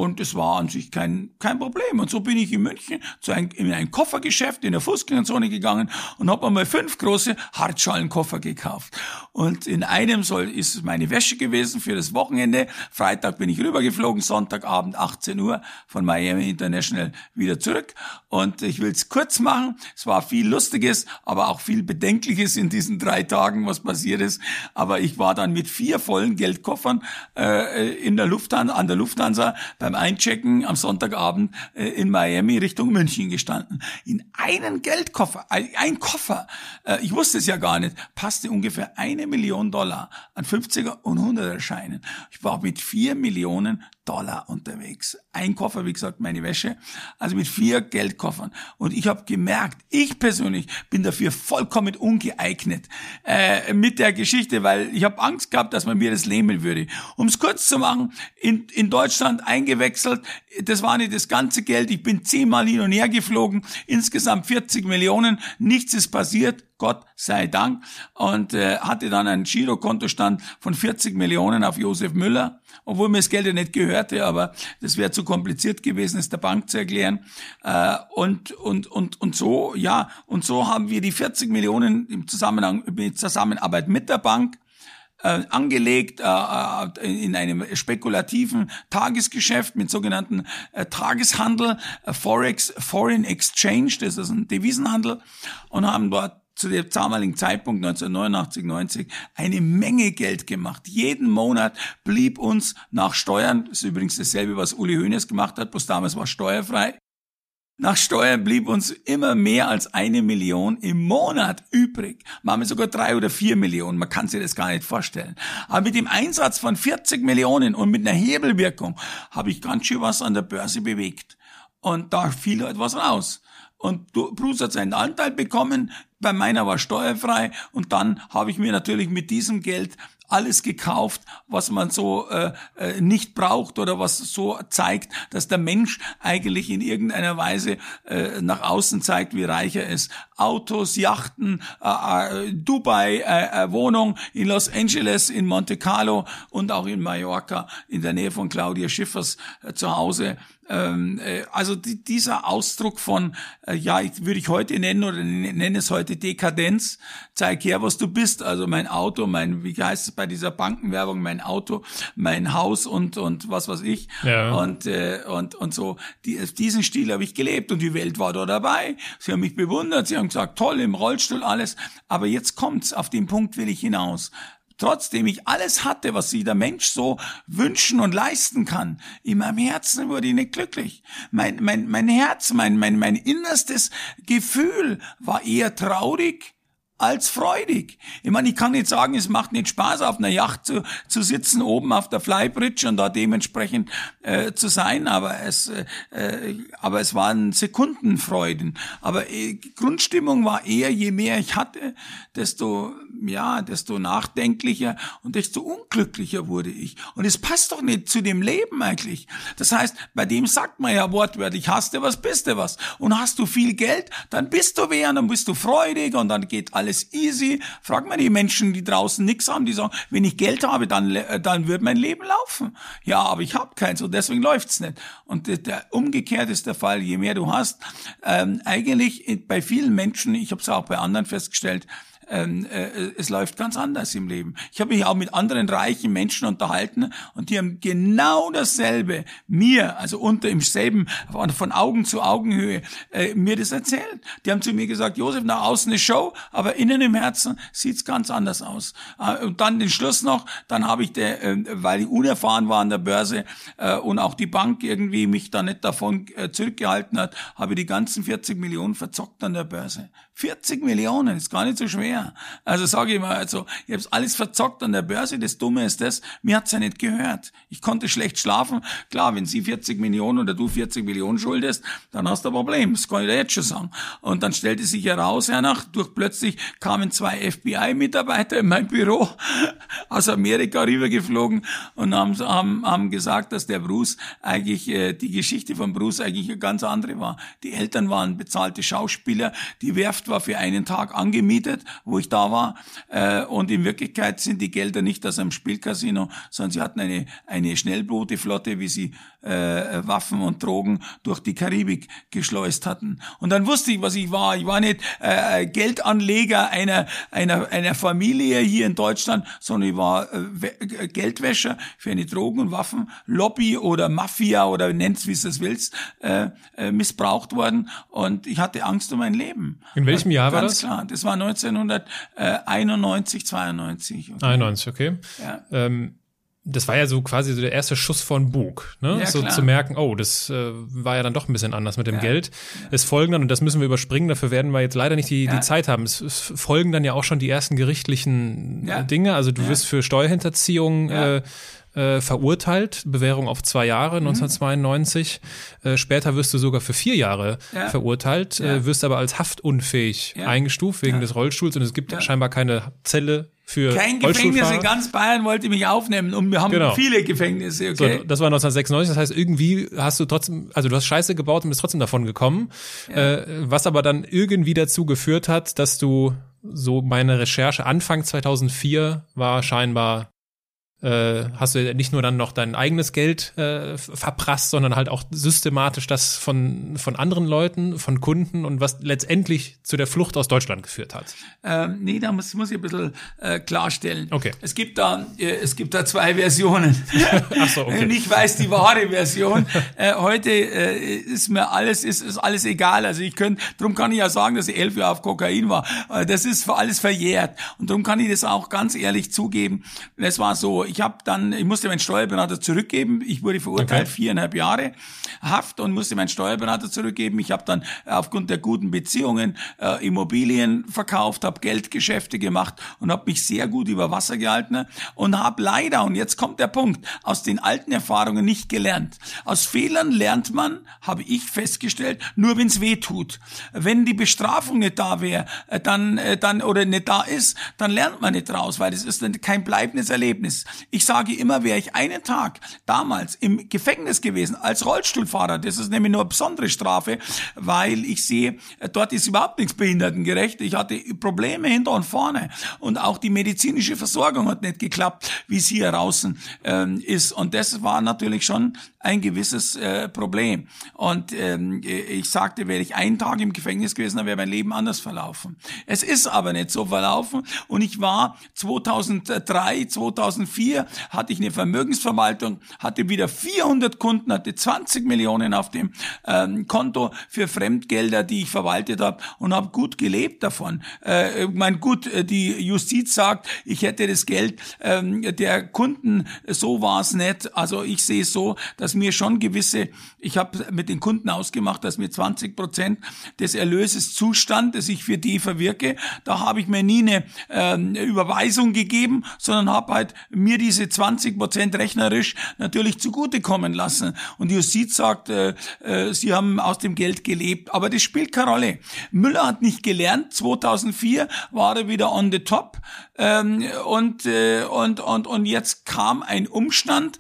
Und es war an sich kein, kein Problem. Und so bin ich in München zu ein, in ein Koffergeschäft in der Fußgängerzone gegangen und habe einmal fünf große Hartschalenkoffer gekauft. Und in einem soll, ist meine Wäsche gewesen für das Wochenende. Freitag bin ich rübergeflogen, Sonntagabend 18 Uhr von Miami International wieder zurück. Und ich will es kurz machen. Es war viel Lustiges, aber auch viel Bedenkliches in diesen drei Tagen, was passiert ist. Aber ich war dann mit vier vollen Geldkoffern äh, in der Lufthansa, an der Lufthansa bei beim Einchecken am Sonntagabend äh, in Miami Richtung München gestanden. In einen Geldkoffer, ein, Koffer, äh, ich wusste es ja gar nicht, passte ungefähr eine Million Dollar an 50er und 100er Scheinen. Ich war mit vier Millionen Dollar unterwegs. Ein Koffer, wie gesagt, meine Wäsche, also mit vier Geldkoffern. Und ich habe gemerkt, ich persönlich bin dafür vollkommen ungeeignet äh, mit der Geschichte, weil ich habe Angst gehabt, dass man mir das lähmen würde. Um es kurz zu machen, in, in Deutschland eingewechselt, das war nicht das ganze Geld, ich bin zehnmal hin und her geflogen, insgesamt 40 Millionen, nichts ist passiert, Gott sei Dank, und äh, hatte dann einen Girokontostand von 40 Millionen auf Josef Müller, obwohl mir das Geld ja nicht gehörte, aber das wäre zu kompliziert gewesen, es der Bank zu erklären. Äh, und, und, und, und so, ja, und so haben wir die 40 Millionen im Zusammenhang, in Zusammenarbeit mit der Bank äh, angelegt äh, äh, in einem spekulativen Tagesgeschäft mit sogenannten äh, Tageshandel, äh, Forex, Foreign Exchange, das ist ein Devisenhandel und haben dort zu dem damaligen Zeitpunkt 1989, 90 eine Menge Geld gemacht. Jeden Monat blieb uns nach Steuern, ist übrigens dasselbe, was Uli Hoeneß gemacht hat, bloß damals war steuerfrei, nach Steuern blieb uns immer mehr als eine Million im Monat übrig. Machen wir sogar drei oder vier Millionen. Man kann sich das gar nicht vorstellen. Aber mit dem Einsatz von 40 Millionen und mit einer Hebelwirkung habe ich ganz schön was an der Börse bewegt. Und da fiel etwas raus. Und Bruce hat seinen Anteil bekommen, bei meiner war steuerfrei und dann habe ich mir natürlich mit diesem Geld alles gekauft, was man so äh, äh, nicht braucht oder was so zeigt, dass der Mensch eigentlich in irgendeiner Weise äh, nach außen zeigt, wie reich er ist. Autos, Yachten, äh, äh, Dubai, äh, äh, Wohnung in Los Angeles, in Monte Carlo und auch in Mallorca in der Nähe von Claudia Schiffers äh, zu Hause. Ähm, äh, also die, dieser Ausdruck von, äh, ja, ich, würde ich heute nennen oder nenne es heute Dekadenz, zeig her, was du bist. Also mein Auto, mein, wie heißt es bei dieser Bankenwerbung, mein Auto, mein Haus und und was weiß ich. Ja. Und äh, und und so die, diesen Stil habe ich gelebt und die Welt war da dabei. Sie haben mich bewundert, sie haben gesagt, toll im Rollstuhl alles. Aber jetzt kommt's, auf den Punkt will ich hinaus trotzdem ich alles hatte, was sich der Mensch so wünschen und leisten kann, in meinem Herzen wurde ich nicht glücklich. Mein, mein, mein Herz, mein, mein, mein innerstes Gefühl war eher traurig als freudig. Ich meine, ich kann nicht sagen, es macht nicht Spaß, auf einer Yacht zu, zu sitzen, oben auf der Flybridge und da dementsprechend äh, zu sein, aber es, äh, äh, aber es waren Sekundenfreuden. Aber äh, Grundstimmung war eher, je mehr ich hatte, desto ja, desto nachdenklicher und desto unglücklicher wurde ich. Und es passt doch nicht zu dem Leben eigentlich. Das heißt, bei dem sagt man ja wortwörtlich, hast du was, bist du was. Und hast du viel Geld, dann bist du wer, dann bist du freudig und dann geht alles easy. Frag mal die Menschen, die draußen nichts haben, die sagen, wenn ich Geld habe, dann, äh, dann wird mein Leben laufen. Ja, aber ich habe keins und deswegen läuft's nicht. Und der, umgekehrt ist der Fall, je mehr du hast, ähm, eigentlich bei vielen Menschen, ich habe es auch bei anderen festgestellt, ähm, äh, es läuft ganz anders im Leben. Ich habe mich auch mit anderen reichen Menschen unterhalten und die haben genau dasselbe mir, also unter im selben, von Augen zu Augenhöhe, äh, mir das erzählt. Die haben zu mir gesagt, Josef, nach außen eine Show, aber innen im Herzen sieht's ganz anders aus. Äh, und dann den Schluss noch, dann habe ich, der, äh, weil ich unerfahren war an der Börse äh, und auch die Bank irgendwie mich da nicht davon äh, zurückgehalten hat, habe ich die ganzen 40 Millionen verzockt an der Börse. 40 Millionen, ist gar nicht so schwer. Also sage ich mal, also ich habe alles verzockt an der Börse. Das Dumme ist das, mir hat's ja nicht gehört. Ich konnte schlecht schlafen. Klar, wenn sie 40 Millionen oder du 40 Millionen schuldest, dann hast du ein Problem. Das kann ich dir jetzt schon sagen. Und dann stellte sich heraus, hernach, durch plötzlich kamen zwei FBI-Mitarbeiter in mein Büro aus Amerika rübergeflogen und haben, haben, haben gesagt, dass der Bruce eigentlich, äh, die Geschichte von Bruce eigentlich eine ganz andere war. Die Eltern waren bezahlte Schauspieler, die Werft war für einen Tag angemietet, wo ich da war. Äh, und in Wirklichkeit sind die Gelder nicht aus einem Spielcasino, sondern sie hatten eine, eine Schnellbooteflotte, wie sie äh, Waffen und Drogen durch die Karibik geschleust hatten. Und dann wusste ich, was ich war. Ich war nicht äh, Geldanleger einer, einer, einer Familie hier in Deutschland, sondern ich war äh, Geldwäscher für eine Drogen- und Waffenlobby oder Mafia oder nennt's, wie es willst, äh, äh, missbraucht worden. Und ich hatte Angst um mein Leben. In welchem Jahr war das? Klar, das war 1991, 92. Okay. 91, okay. Ja. Ähm, das war ja so quasi so der erste Schuss von Bug, ne? Ja, so klar. zu merken, oh, das äh, war ja dann doch ein bisschen anders mit dem ja, Geld. Ja. Es folgen dann, und das müssen wir überspringen, dafür werden wir jetzt leider nicht die, die Zeit haben. Es, es, folgen dann ja auch schon die ersten gerichtlichen Dinge. Also du wirst für Steuerhinterziehung äh, äh, verurteilt, Bewährung auf zwei Jahre, mhm. 1992. Äh, später wirst du sogar für vier Jahre ja. verurteilt, ja. Äh, wirst aber als haftunfähig ja. eingestuft wegen des Rollstuhls und es gibt scheinbar keine Zelle für Kein Gefängnis in ganz Bayern wollte mich aufnehmen und wir haben genau. viele Gefängnisse. Okay? So, das war 1996, das heißt irgendwie hast du trotzdem, also du hast Scheiße gebaut und bist trotzdem davon gekommen, äh, was aber dann irgendwie dazu geführt hat, dass du so meine Recherche Anfang 2004 war scheinbar äh, hast du nicht nur dann noch dein eigenes Geld äh, verprasst, sondern halt auch systematisch das von, von anderen Leuten, von Kunden und was letztendlich zu der Flucht aus Deutschland geführt hat. Ähm, nee, da muss, muss ich ein bisschen äh, klarstellen. Okay. Es gibt da, äh, es gibt da zwei Versionen. Ach so, okay. Und ich weiß die wahre Version. äh, heute äh, ist mir alles, ist, ist alles egal. Also ich könnte, darum kann ich ja sagen, dass ich elf Jahre auf Kokain war. Äh, das ist für alles verjährt. Und darum kann ich das auch ganz ehrlich zugeben. Es war so, ich habe dann, ich musste meinen Steuerberater zurückgeben. Ich wurde verurteilt okay. viereinhalb Jahre Haft und musste meinen Steuerberater zurückgeben. Ich habe dann aufgrund der guten Beziehungen äh, Immobilien verkauft, habe Geldgeschäfte gemacht und habe mich sehr gut über Wasser gehalten und habe leider, und jetzt kommt der Punkt, aus den alten Erfahrungen nicht gelernt. Aus Fehlern lernt man, habe ich festgestellt, nur wenn es weh tut. Wenn die Bestrafung nicht da wäre, äh, dann, äh, dann oder nicht da ist, dann lernt man nicht raus, weil das ist kein bleibendes Erlebnis. Ich sage immer, wäre ich einen Tag damals im Gefängnis gewesen als Rollstuhlfahrer, das ist nämlich nur eine besondere Strafe, weil ich sehe, dort ist überhaupt nichts behindertengerecht. Ich hatte Probleme hinter und vorne und auch die medizinische Versorgung hat nicht geklappt, wie es hier draußen ähm, ist. Und das war natürlich schon ein gewisses äh, Problem. Und ähm, ich sagte, wäre ich einen Tag im Gefängnis gewesen, dann wäre mein Leben anders verlaufen. Es ist aber nicht so verlaufen und ich war 2003, 2004 hatte ich eine Vermögensverwaltung, hatte wieder 400 Kunden, hatte 20 Millionen auf dem ähm, Konto für Fremdgelder, die ich verwaltet habe und habe gut gelebt davon. Äh, mein gut, äh, die Justiz sagt, ich hätte das Geld ähm, der Kunden, so war es nicht. Also ich sehe es so, dass mir schon gewisse, ich habe mit den Kunden ausgemacht, dass mir 20 Prozent des Erlöses zustand, das ich für die verwirke. Da habe ich mir nie eine ähm, Überweisung gegeben, sondern habe halt mir diese 20 Prozent rechnerisch natürlich zugutekommen lassen. Und Justiz sagt, äh, äh, sie haben aus dem Geld gelebt. Aber das spielt keine Rolle. Müller hat nicht gelernt. 2004 war er wieder on the top. Ähm, und, äh, und, und, und jetzt kam ein Umstand,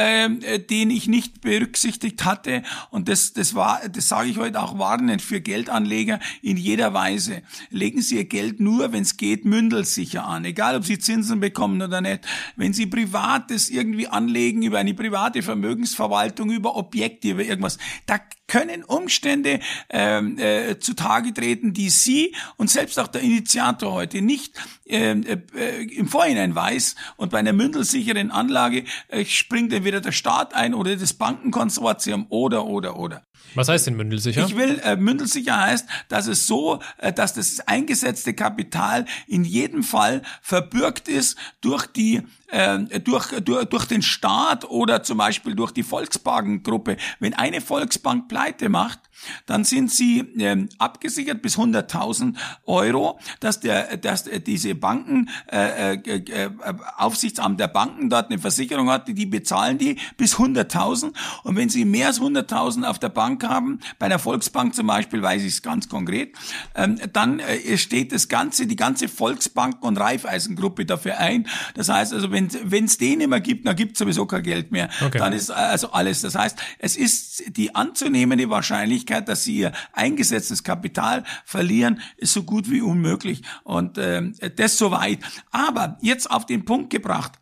ähm, äh, den ich nicht berücksichtigt hatte. Und das, das war, das sage ich heute auch warnend für Geldanleger in jeder Weise. Legen Sie Ihr Geld nur, wenn es geht, mündelsicher an. Egal, ob Sie Zinsen bekommen oder nicht. Wenn Sie privates irgendwie anlegen über eine private Vermögensverwaltung, über Objekte, über irgendwas, da können Umstände ähm, äh, zutage treten, die Sie und selbst auch der Initiator heute nicht ähm, äh, äh, im Vorhinein weiß. Und bei einer mündelsicheren Anlage äh, springt entweder der Staat ein oder das Bankenkonsortium oder, oder, oder. Was heißt denn mündelsicher? Ich will, äh, mündelsicher heißt, dass es so, äh, dass das eingesetzte Kapital in jedem Fall verbürgt ist durch die äh, durch, durch, durch den Staat oder zum Beispiel durch die Volksbankengruppe. Wenn eine Volksbank pleite macht, dann sind sie ähm, abgesichert bis 100.000 Euro, dass der, dass diese Banken, äh, äh, äh, Aufsichtsamt der Banken dort eine Versicherung hat, die bezahlen die bis 100.000. Und wenn sie mehr als 100.000 auf der Bank haben, bei einer Volksbank zum Beispiel, weiß ich es ganz konkret, ähm, dann äh, steht das Ganze, die ganze Volksbanken- und Raiffeisengruppe dafür ein. Das heißt also, wenn es den immer gibt, dann gibt es sowieso kein Geld mehr. Okay. Dann ist also alles. Das heißt, es ist die anzunehmende Wahrscheinlichkeit, dass sie ihr eingesetztes Kapital verlieren, ist so gut wie unmöglich. Und äh, das soweit. Aber jetzt auf den Punkt gebracht.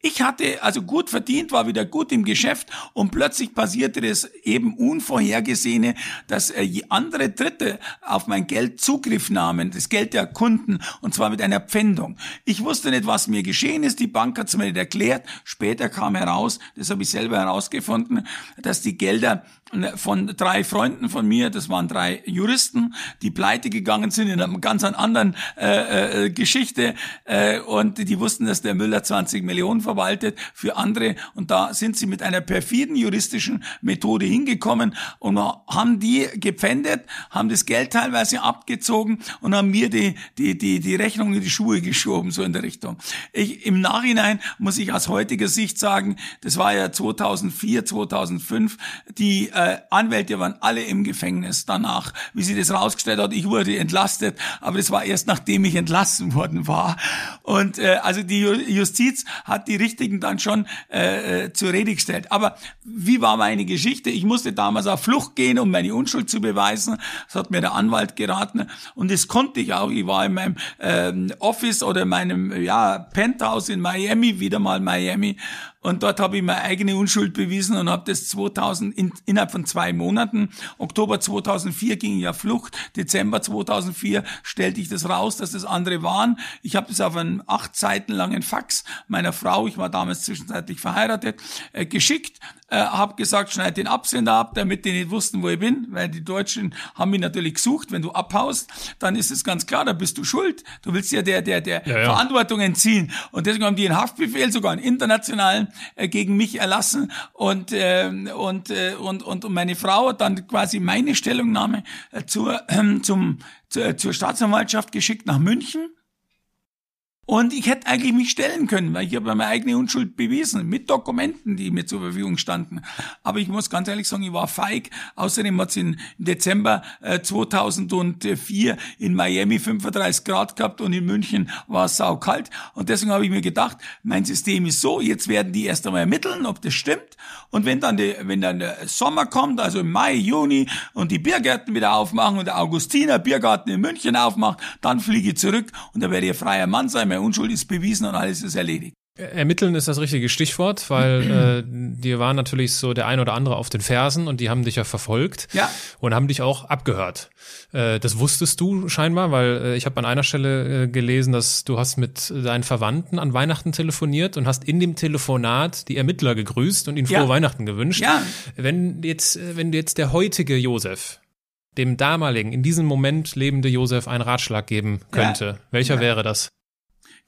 Ich hatte also gut verdient, war wieder gut im Geschäft und plötzlich passierte das eben Unvorhergesehene, dass äh, andere Dritte auf mein Geld Zugriff nahmen, das Geld der Kunden, und zwar mit einer Pfändung. Ich wusste nicht, was mir geschehen ist, die Bank hat es mir nicht erklärt. Später kam heraus, das habe ich selber herausgefunden, dass die Gelder von drei Freunden von mir, das waren drei Juristen, die pleite gegangen sind in einer ganz anderen äh, äh, Geschichte äh, und die wussten, dass der Müller 20 Millionen verwaltet für andere und da sind sie mit einer perfiden juristischen Methode hingekommen und haben die gepfändet, haben das Geld teilweise abgezogen und haben mir die die die die Rechnung in die Schuhe geschoben so in der Richtung. Ich, Im Nachhinein muss ich aus heutiger Sicht sagen, das war ja 2004, 2005 die äh, Anwälte waren alle im Gefängnis danach, wie sie das rausgestellt hat. Ich wurde entlastet, aber das war erst nachdem ich entlassen worden war. Und äh, also die Justiz hat die Richtigen dann schon äh, äh, zur Rede gestellt. Aber wie war meine Geschichte? Ich musste damals auf Flucht gehen, um meine Unschuld zu beweisen. Das hat mir der Anwalt geraten und das konnte ich auch. Ich war in meinem ähm, Office oder in meinem ja, Penthouse in Miami, wieder mal Miami und dort habe ich meine eigene Unschuld bewiesen und habe das 2000 in, innerhalb von zwei Monaten. Oktober 2004 ging ja Flucht. Dezember 2004 stellte ich das raus, dass das andere waren. Ich habe das auf einen acht Seiten langen Fax meiner Frau, ich war damals zwischenzeitlich verheiratet, äh, geschickt äh, habe gesagt, schneid den Absender ab, damit die nicht wussten, wo ich bin, weil die Deutschen haben mich natürlich gesucht. Wenn du abhaust, dann ist es ganz klar, da bist du schuld. Du willst ja der, der, der ja, ja. Verantwortung entziehen. Und deswegen haben die einen Haftbefehl, sogar einen internationalen, äh, gegen mich erlassen. Und, äh, und, äh, und, und, und meine Frau hat dann quasi meine Stellungnahme äh, zur, äh, zum, zur, zur Staatsanwaltschaft geschickt nach München. Und ich hätte eigentlich mich stellen können, weil ich habe meine eigene Unschuld bewiesen, mit Dokumenten, die mir zur Verfügung standen. Aber ich muss ganz ehrlich sagen, ich war feig. Außerdem hat es im Dezember äh, 2004 in Miami 35 Grad gehabt und in München war es saukalt. Und deswegen habe ich mir gedacht, mein System ist so, jetzt werden die erst einmal ermitteln, ob das stimmt. Und wenn dann, die, wenn dann der Sommer kommt, also im Mai, Juni, und die Biergärten wieder aufmachen und der Augustiner Biergarten in München aufmacht, dann fliege ich zurück und da werde ich freier Mann sein meine Unschuld ist bewiesen und alles ist erledigt. Ermitteln ist das richtige Stichwort, weil äh, dir war natürlich so der ein oder andere auf den Fersen und die haben dich ja verfolgt ja. und haben dich auch abgehört. Äh, das wusstest du scheinbar, weil äh, ich habe an einer Stelle äh, gelesen, dass du hast mit deinen Verwandten an Weihnachten telefoniert und hast in dem Telefonat die Ermittler gegrüßt und ihnen frohe ja. Weihnachten gewünscht. Ja. Wenn jetzt, äh, wenn jetzt der heutige Josef dem damaligen, in diesem Moment lebende Josef einen Ratschlag geben könnte, ja. welcher wäre das?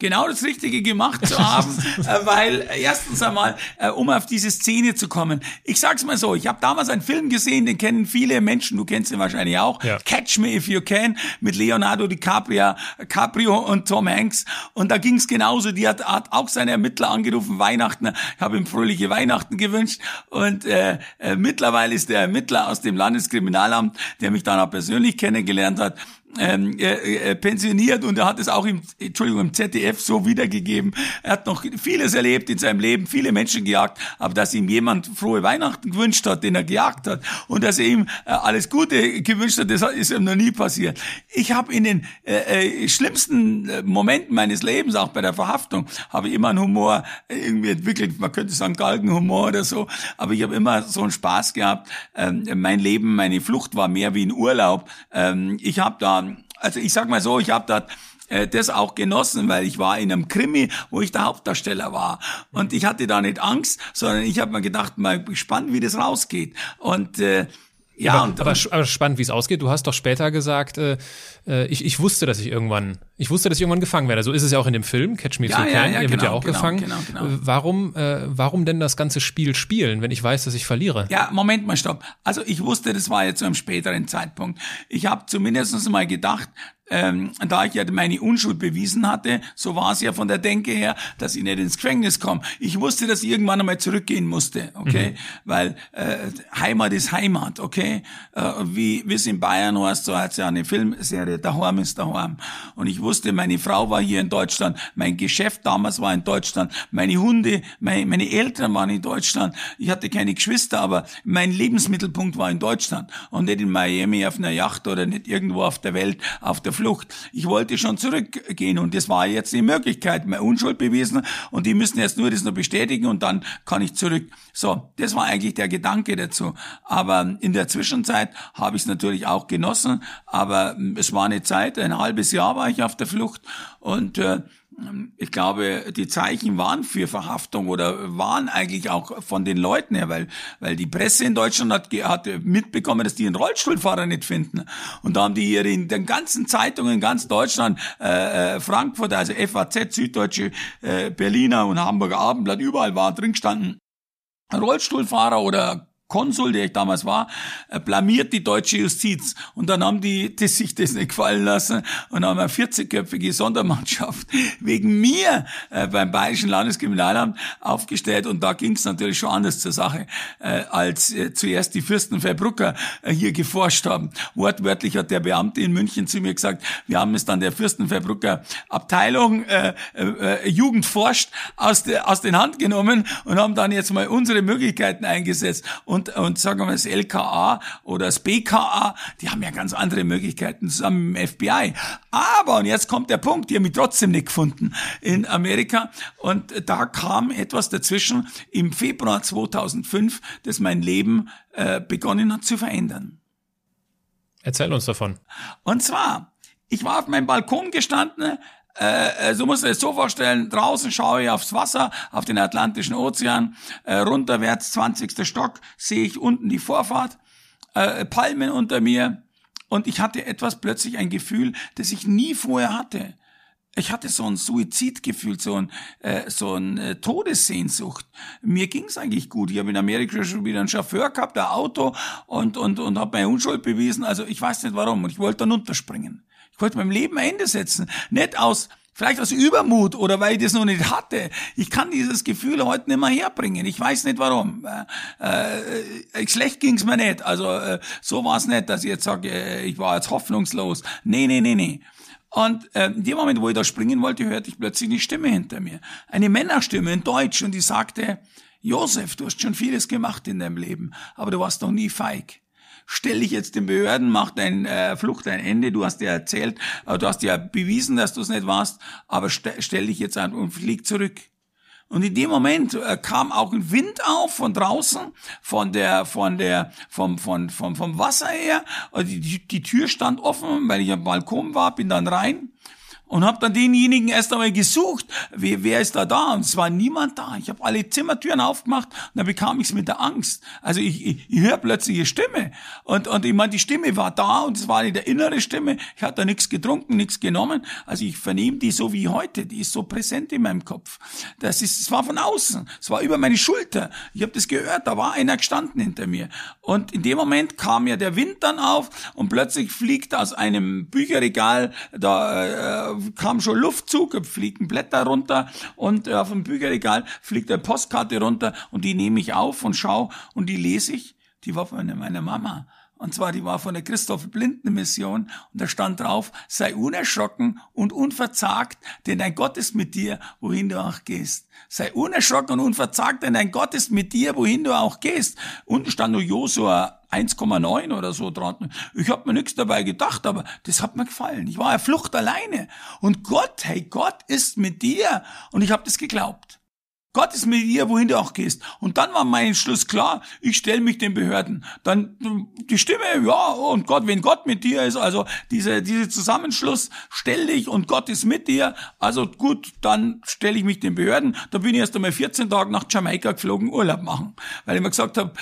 Genau das Richtige gemacht zu haben, äh, weil äh, erstens einmal, äh, um auf diese Szene zu kommen. Ich sag's mal so, ich habe damals einen Film gesehen, den kennen viele Menschen, du kennst ihn wahrscheinlich auch, ja. Catch Me If You Can mit Leonardo DiCaprio Caprio und Tom Hanks und da ging's genauso, die hat, hat auch seine Ermittler angerufen, Weihnachten, ich habe ihm fröhliche Weihnachten gewünscht und äh, äh, mittlerweile ist der Ermittler aus dem Landeskriminalamt, der mich dann auch persönlich kennengelernt hat, ähm, äh, äh, pensioniert und er hat es auch im, Entschuldigung, im ZDF so wiedergegeben. Er hat noch vieles erlebt in seinem Leben, viele Menschen gejagt, aber dass ihm jemand frohe Weihnachten gewünscht hat, den er gejagt hat und dass er ihm äh, alles Gute gewünscht hat, das ist ihm noch nie passiert. Ich habe in den äh, äh, schlimmsten äh, Momenten meines Lebens, auch bei der Verhaftung, habe ich immer einen Humor irgendwie entwickelt. Man könnte sagen Galgenhumor oder so, aber ich habe immer so einen Spaß gehabt. Ähm, mein Leben, meine Flucht war mehr wie ein Urlaub. Ähm, ich habe da also ich sag mal so, ich habe da äh, das auch genossen, weil ich war in einem Krimi, wo ich der Hauptdarsteller war. Und ich hatte da nicht Angst, sondern ich habe mir gedacht, mal gespannt, wie das rausgeht. Und äh, ja, aber, und, aber, aber spannend, wie es ausgeht. Du hast doch später gesagt, äh, äh, ich, ich wusste, dass ich irgendwann, ich wusste, dass ich irgendwann gefangen werde. So ist es ja auch in dem Film Catch Me If ja, You ja, Can. ja, Ihr wird genau, ja auch genau, gefangen. genau, genau. Äh, Warum, äh, warum denn das ganze Spiel spielen, wenn ich weiß, dass ich verliere? Ja, Moment mal, stopp. Also ich wusste, das war jetzt zu einem späteren Zeitpunkt. Ich habe zumindest mal gedacht, ähm, da ich ja meine Unschuld bewiesen hatte, so war es ja von der Denke her, dass ich nicht ins Gefängnis komme. Ich wusste, dass ich irgendwann einmal zurückgehen musste, okay? Mhm. Weil äh, Heimat ist Heimat, okay? Äh, wie wie es in Bayern heißt, so hat es ja eine Filmserie, daheim ist daheim. Und ich wusste, meine Frau war hier in Deutschland, mein Geschäft damals war in Deutschland, meine Hunde, meine, meine Eltern waren in Deutschland, ich hatte keine Geschwister, aber mein Lebensmittelpunkt war in Deutschland und nicht in Miami auf einer Yacht oder nicht irgendwo auf der Welt auf der Flucht. Ich wollte schon zurückgehen und das war jetzt die Möglichkeit, meine Unschuld bewiesen und die müssen jetzt nur das noch bestätigen und dann kann ich zurück. So, das war eigentlich der Gedanke dazu. Aber in der Zwischenzeit habe ich es natürlich auch genossen, aber es war eine Zeit, ein halbes Jahr war ich auf der Flucht und äh, ich glaube, die Zeichen waren für Verhaftung oder waren eigentlich auch von den Leuten her, weil, weil die Presse in Deutschland hat, hat mitbekommen, dass die einen Rollstuhlfahrer nicht finden. Und da haben die hier in den ganzen Zeitungen in ganz Deutschland, äh, äh Frankfurt, also FAZ, Süddeutsche, äh, Berliner und Hamburger Abendblatt, überall war drin gestanden, Rollstuhlfahrer oder Konsul, der ich damals war, äh, blamiert die deutsche Justiz. Und dann haben die, die sich das nicht gefallen lassen und haben eine 40-köpfige Sondermannschaft wegen mir äh, beim Bayerischen Landeskriminalamt aufgestellt. Und da ging es natürlich schon anders zur Sache, äh, als zuerst die Fürsten Verbrucker hier geforscht haben. Wortwörtlich hat der Beamte in München zu mir gesagt, wir haben es dann der Fürsten Verbrucker Abteilung äh, äh, Jugend forscht aus, de, aus den Hand genommen und haben dann jetzt mal unsere Möglichkeiten eingesetzt. Und und, und sagen wir das LKA oder das BKA, die haben ja ganz andere Möglichkeiten zusammen mit dem FBI. Aber, und jetzt kommt der Punkt, die haben mich trotzdem nicht gefunden in Amerika. Und da kam etwas dazwischen im Februar 2005, das mein Leben äh, begonnen hat zu verändern. Erzähl uns davon. Und zwar, ich war auf meinem Balkon gestanden, äh, so musst du dir das so vorstellen, draußen schaue ich aufs Wasser, auf den Atlantischen Ozean, äh, runterwärts 20. Stock, sehe ich unten die Vorfahrt, äh, Palmen unter mir und ich hatte etwas plötzlich ein Gefühl, das ich nie vorher hatte. Ich hatte so ein Suizidgefühl, so ein, äh, so ein äh, Todessehnsucht. Mir ging's eigentlich gut. Ich habe in Amerika schon wieder einen Chauffeur gehabt, ein Auto und und und habe meine Unschuld bewiesen. Also ich weiß nicht warum. Und ich wollte dann unterspringen. Ich wollte meinem Leben ein Ende setzen. Nicht aus, vielleicht aus Übermut oder weil ich das noch nicht hatte. Ich kann dieses Gefühl heute nicht mehr herbringen. Ich weiß nicht warum. Äh, äh, schlecht ging's mir nicht. Also äh, so war es nicht, dass ich jetzt sage, äh, ich war jetzt hoffnungslos. Nee, nee, nee, nee. Und äh, in dem Moment, wo ich da springen wollte, hörte ich plötzlich eine Stimme hinter mir. Eine Männerstimme in Deutsch und die sagte, Josef, du hast schon vieles gemacht in deinem Leben, aber du warst noch nie feig stell dich jetzt den Behörden, mach dein äh, Flucht ein Ende. Du hast ja erzählt, äh, du hast ja bewiesen, dass du es nicht warst, aber st stell dich jetzt an und flieg zurück. Und in dem Moment äh, kam auch ein Wind auf von draußen, von der, von der, vom, von, vom, vom Wasser her. Die, die, die Tür stand offen, weil ich am Balkon war, bin dann rein. Und habe dann denjenigen erst einmal gesucht, wer, wer ist da da? Und es war niemand da. Ich habe alle Zimmertüren aufgemacht und dann bekam ich es mit der Angst. Also ich, ich, ich höre plötzlich eine Stimme und, und ich meine, die Stimme war da und es war nicht der innere Stimme. Ich hatte nichts getrunken, nichts genommen. Also ich vernehme die so wie heute. Die ist so präsent in meinem Kopf. Das ist, es war von außen. Es war über meine Schulter. Ich habe das gehört. Da war einer gestanden hinter mir. Und in dem Moment kam ja der Wind dann auf und plötzlich fliegt aus einem Bücherregal da äh, kam schon Luftzug, fliegen Blätter runter und äh, auf dem Bücherregal fliegt eine Postkarte runter und die nehme ich auf und schau und die lese ich. Die war von meiner Mama. Und zwar, die war von der Christoph Blinden Mission und da stand drauf, sei unerschrocken und unverzagt, denn dein Gott ist mit dir, wohin du auch gehst. Sei unerschrocken und unverzagt, denn dein Gott ist mit dir, wohin du auch gehst. Unten stand nur Josua 1,9 oder so dran. Ich habe mir nichts dabei gedacht, aber das hat mir gefallen. Ich war ja Flucht alleine. Und Gott, hey, Gott ist mit dir. Und ich habe das geglaubt. Gott ist mit dir, wohin du auch gehst. Und dann war mein Entschluss klar, ich stelle mich den Behörden. Dann die Stimme, ja, und Gott, wenn Gott mit dir ist, also diese, diese Zusammenschluss, stell dich und Gott ist mit dir. Also gut, dann stelle ich mich den Behörden. Da bin ich erst einmal 14 Tage nach Jamaika geflogen, Urlaub machen. Weil ich mir gesagt habe,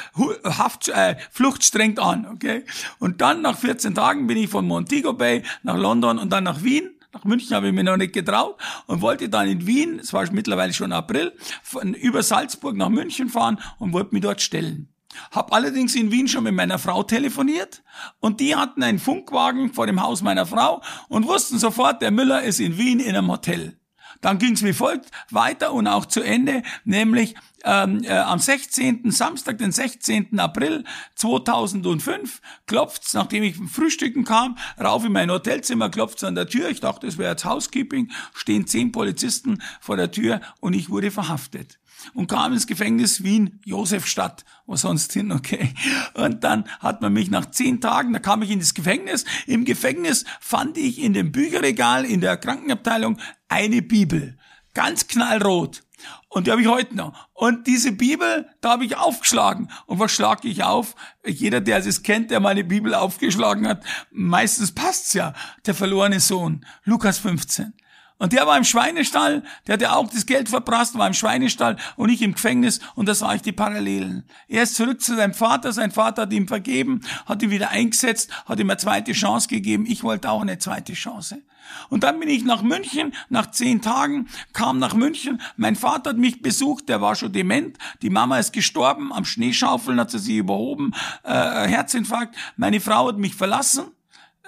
Haft, äh, Flucht strengt an, okay? Und dann nach 14 Tagen bin ich von Montego Bay nach London und dann nach Wien nach München habe ich mir noch nicht getraut und wollte dann in Wien, es war mittlerweile schon April, von, über Salzburg nach München fahren und wollte mich dort stellen. Hab allerdings in Wien schon mit meiner Frau telefoniert und die hatten einen Funkwagen vor dem Haus meiner Frau und wussten sofort, der Müller ist in Wien in einem Hotel. Dann ging es wie folgt weiter und auch zu Ende, nämlich ähm, äh, am 16. Samstag, den 16. April 2005, klopft's, nachdem ich vom Frühstücken kam, rauf in mein Hotelzimmer, klopft's an der Tür. Ich dachte, es wäre jetzt Housekeeping, stehen zehn Polizisten vor der Tür und ich wurde verhaftet und kam ins Gefängnis Wien, Josefstadt, wo sonst hin, okay. Und dann hat man mich nach zehn Tagen, da kam ich in das Gefängnis. Im Gefängnis fand ich in dem Bücherregal in der Krankenabteilung eine Bibel, ganz knallrot. Und die habe ich heute noch. Und diese Bibel, da habe ich aufgeschlagen. Und was schlage ich auf? Jeder, der es kennt, der meine Bibel aufgeschlagen hat, meistens passt's ja. Der verlorene Sohn. Lukas 15. Und der war im Schweinestall, der hatte auch das Geld verprasst, war im Schweinestall und ich im Gefängnis und da sah ich die Parallelen. Er ist zurück zu seinem Vater, sein Vater hat ihm vergeben, hat ihn wieder eingesetzt, hat ihm eine zweite Chance gegeben. Ich wollte auch eine zweite Chance. Und dann bin ich nach München, nach zehn Tagen, kam nach München. Mein Vater hat mich besucht, der war schon dement. Die Mama ist gestorben, am Schneeschaufeln hat sie sich überhoben, äh, Herzinfarkt. Meine Frau hat mich verlassen.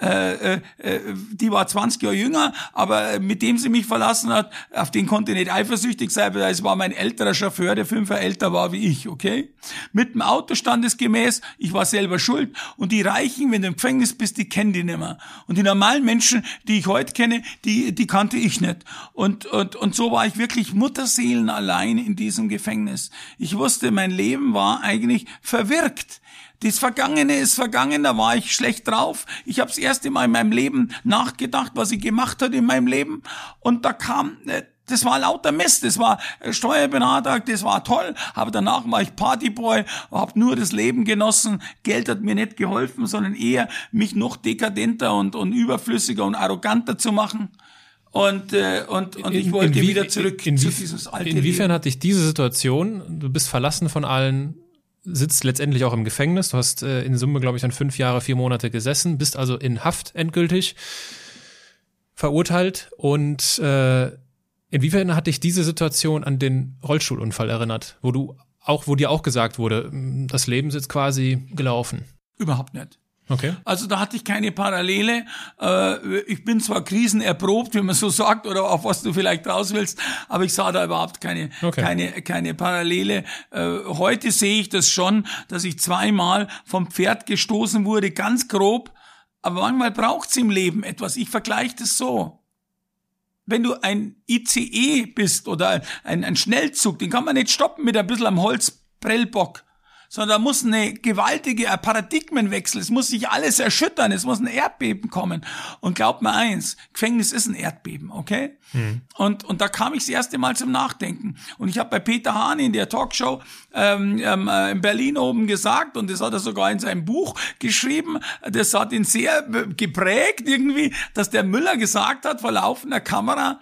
Äh, äh, äh, die war 20 Jahre jünger, aber mit dem sie mich verlassen hat, auf den konnte ich nicht eifersüchtig sein, weil es war mein älterer Chauffeur, der fünf Jahre älter war wie ich, okay? Mit dem Auto standesgemäß, ich war selber schuld und die Reichen, wenn du im Gefängnis bist, die kennen die nicht mehr. Und die normalen Menschen, die ich heute kenne, die, die kannte ich nicht. Und, und, und so war ich wirklich Mutterseelen allein in diesem Gefängnis. Ich wusste, mein Leben war eigentlich verwirkt. Das Vergangene ist vergangen, da war ich schlecht drauf. Ich habe das erste Mal in meinem Leben nachgedacht, was ich gemacht hat in meinem Leben. Und da kam, äh, das war lauter Mist, das war äh, Steuerberater, das war toll, aber danach war ich Partyboy, habe nur das Leben genossen. Geld hat mir nicht geholfen, sondern eher mich noch dekadenter und, und überflüssiger und arroganter zu machen. Und, äh, und, und ich wollte wieder zurück in, zu dieses alte Inwiefern Leben. hat dich diese Situation, du bist verlassen von allen, sitzt letztendlich auch im Gefängnis. Du hast äh, in Summe, glaube ich, dann fünf Jahre, vier Monate gesessen, bist also in Haft endgültig verurteilt. Und äh, inwiefern hat dich diese Situation an den Rollstuhlunfall erinnert, wo du auch, wo dir auch gesagt wurde, das Leben ist jetzt quasi gelaufen? Überhaupt nicht. Okay. Also da hatte ich keine Parallele. Äh, ich bin zwar krisenerprobt, wie man so sagt, oder auf was du vielleicht raus willst, aber ich sah da überhaupt keine, Okay. keine, keine Parallele. Äh, Heute sehe ich das schon, dass ich zweimal vom Pferd gestoßen wurde, ganz grob. Aber manchmal braucht's im Leben etwas. Ich vergleiche das so. Wenn du ein ICE bist oder ein, ein Schnellzug, den kann man nicht stoppen mit ein bisschen am Holzprellbock sondern da muss eine gewaltige Paradigmenwechsel, es muss sich alles erschüttern, es muss ein Erdbeben kommen. Und glaubt mir eins, Gefängnis ist ein Erdbeben, okay? Mhm. Und, und da kam ich das erste Mal zum Nachdenken. Und ich habe bei Peter Hahn in der Talkshow ähm, ähm, äh, in Berlin oben gesagt, und das hat er sogar in seinem Buch geschrieben, das hat ihn sehr geprägt irgendwie, dass der Müller gesagt hat vor laufender Kamera,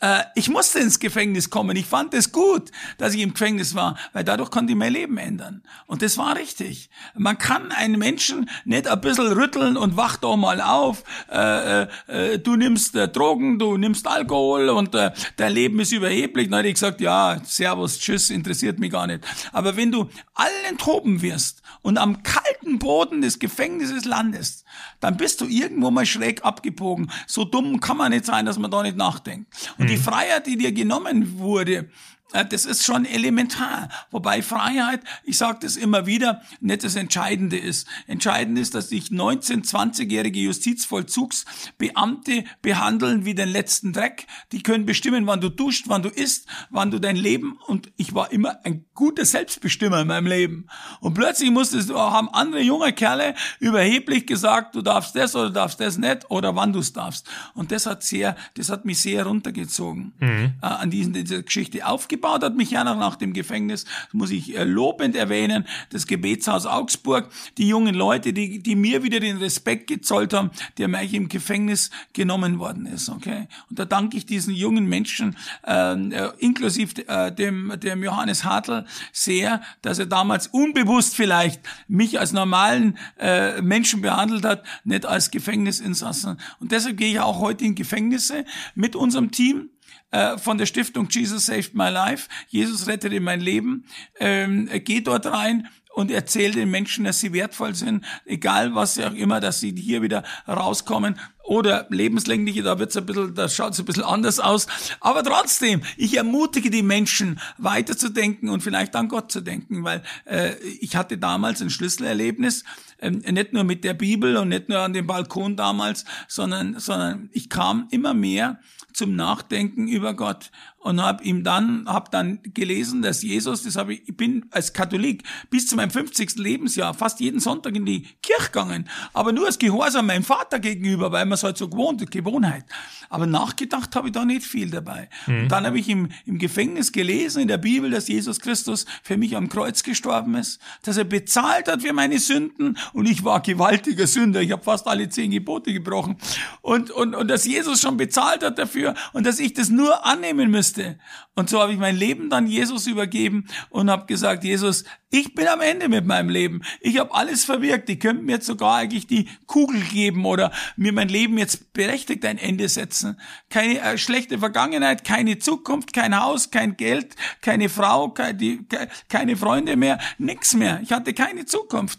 äh, ich musste ins Gefängnis kommen. Ich fand es gut, dass ich im Gefängnis war, weil dadurch konnte ich mein Leben ändern. Und das war richtig. Man kann einen Menschen nicht ein bisschen rütteln und wach doch mal auf. Äh, äh, äh du nimmst äh, Drogen, du nimmst Alkohol und äh, dein Leben ist überheblich. Dann hätte ich gesagt, ja, Servus, Tschüss, interessiert mich gar nicht. Aber wenn du allen toben wirst und am kalten Boden des Gefängnisses landest, dann bist du irgendwo mal schräg abgebogen. So dumm kann man nicht sein, dass man da nicht nachdenkt. Und die mhm. Freiheit, die dir genommen wurde, das ist schon elementar. Wobei Freiheit, ich sage das immer wieder, nicht das Entscheidende ist. Entscheidend ist, dass sich 19-, 20-jährige Justizvollzugsbeamte behandeln wie den letzten Dreck. Die können bestimmen, wann du duscht, wann du isst, wann du dein Leben und ich war immer ein guter Selbstbestimmer in meinem Leben. Und plötzlich musstest du, haben andere junge Kerle überheblich gesagt, du darfst das oder darfst das nicht oder wann du es darfst. Und das hat sehr, das hat mich sehr runtergezogen mhm. äh, an diesen, dieser Geschichte aufgebaut aufgebaut hat, mich ja noch nach dem Gefängnis, das muss ich äh, lobend erwähnen, das Gebetshaus Augsburg, die jungen Leute, die, die mir wieder den Respekt gezollt haben, der mir im Gefängnis genommen worden ist, okay? Und da danke ich diesen jungen Menschen, ähm, äh, inklusive äh, dem, dem Johannes Hartl, sehr, dass er damals unbewusst vielleicht mich als normalen äh, Menschen behandelt hat, nicht als Gefängnisinsassen. Und deshalb gehe ich auch heute in Gefängnisse mit unserem Team äh, von der Stiftung Jesus Saved My Life, Jesus rettete mein Leben, ähm, geht dort rein und erzählt den Menschen, dass sie wertvoll sind, egal was auch immer, dass sie hier wieder rauskommen oder lebenslängliche, da wird's ein bisschen, da schaut's ein bisschen anders aus. Aber trotzdem, ich ermutige die Menschen, weiterzudenken und vielleicht an Gott zu denken, weil äh, ich hatte damals ein Schlüsselerlebnis, äh, nicht nur mit der Bibel und nicht nur an dem Balkon damals, sondern, sondern ich kam immer mehr zum Nachdenken über Gott und habe ihm dann hab dann gelesen, dass Jesus, das habe ich, ich bin als Katholik bis zu meinem 50. Lebensjahr fast jeden Sonntag in die Kirche gegangen, aber nur als Gehorsam meinem Vater gegenüber, weil man es halt so gewohnt, Gewohnheit. Aber nachgedacht habe ich da nicht viel dabei. Mhm. Und dann habe ich im, im Gefängnis gelesen in der Bibel, dass Jesus Christus für mich am Kreuz gestorben ist, dass er bezahlt hat für meine Sünden und ich war gewaltiger Sünder. Ich habe fast alle zehn Gebote gebrochen und und und dass Jesus schon bezahlt hat dafür und dass ich das nur annehmen müsste Beste. Und so habe ich mein Leben dann Jesus übergeben und habe gesagt, Jesus, ich bin am Ende mit meinem Leben. Ich habe alles verwirkt. Die könnten mir jetzt sogar eigentlich die Kugel geben oder mir mein Leben jetzt berechtigt ein Ende setzen. Keine äh, schlechte Vergangenheit, keine Zukunft, kein Haus, kein Geld, keine Frau, keine, keine Freunde mehr, nix mehr. Ich hatte keine Zukunft.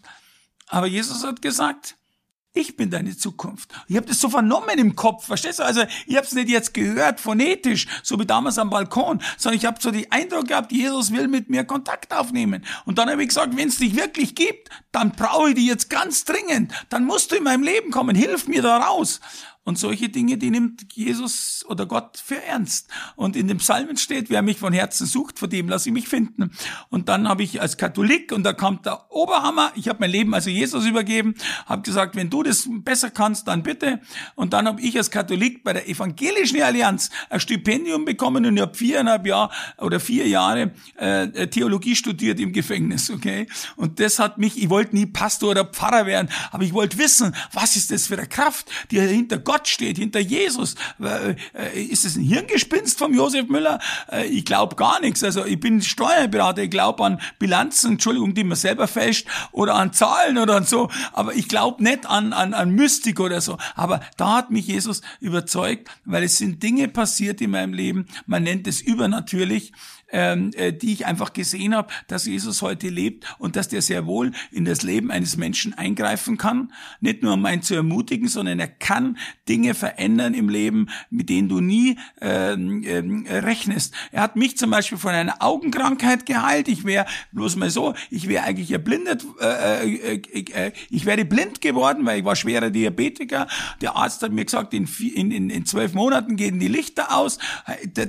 Aber Jesus hat gesagt, ich bin deine Zukunft. Ich habe das so vernommen im Kopf, verstehst du? Also ich habe es nicht jetzt gehört, phonetisch, so wie damals am Balkon, sondern ich habe so die Eindruck gehabt, Jesus will mit mir Kontakt aufnehmen. Und dann habe ich gesagt, wenn es dich wirklich gibt, dann brauche ich dich jetzt ganz dringend. Dann musst du in meinem Leben kommen, hilf mir da raus. Und solche Dinge, die nimmt Jesus oder Gott für ernst. Und in dem Psalmen steht, wer mich von Herzen sucht, vor dem lasse ich mich finden. Und dann habe ich als Katholik, und da kam der Oberhammer, ich habe mein Leben also Jesus übergeben, habe gesagt, wenn du das besser kannst, dann bitte. Und dann habe ich als Katholik bei der Evangelischen Allianz ein Stipendium bekommen und ich habe viereinhalb Jahre oder vier Jahre äh, Theologie studiert im Gefängnis, okay? Und das hat mich, ich wollte nie Pastor oder Pfarrer werden, aber ich wollte wissen, was ist das für eine Kraft, die hinter Gott Gott steht, hinter Jesus. Äh, ist es ein Hirngespinst vom Josef Müller? Äh, ich glaube gar nichts. Also ich bin Steuerberater, ich glaube an Bilanzen, Entschuldigung, die man selber fälscht oder an Zahlen oder so, aber ich glaube nicht an, an, an Mystik oder so. Aber da hat mich Jesus überzeugt, weil es sind Dinge passiert in meinem Leben, man nennt es übernatürlich, ähm, äh, die ich einfach gesehen habe, dass Jesus heute lebt und dass der sehr wohl in das Leben eines Menschen eingreifen kann. Nicht nur um einen zu ermutigen, sondern er kann Dinge verändern im Leben, mit denen du nie ähm, äh, rechnest. Er hat mich zum Beispiel von einer Augenkrankheit geheilt. Ich wäre bloß mal so, ich wäre eigentlich erblindet, äh, äh, äh, ich wäre blind geworden, weil ich war schwerer Diabetiker. Der Arzt hat mir gesagt, in, in, in zwölf Monaten gehen die Lichter aus.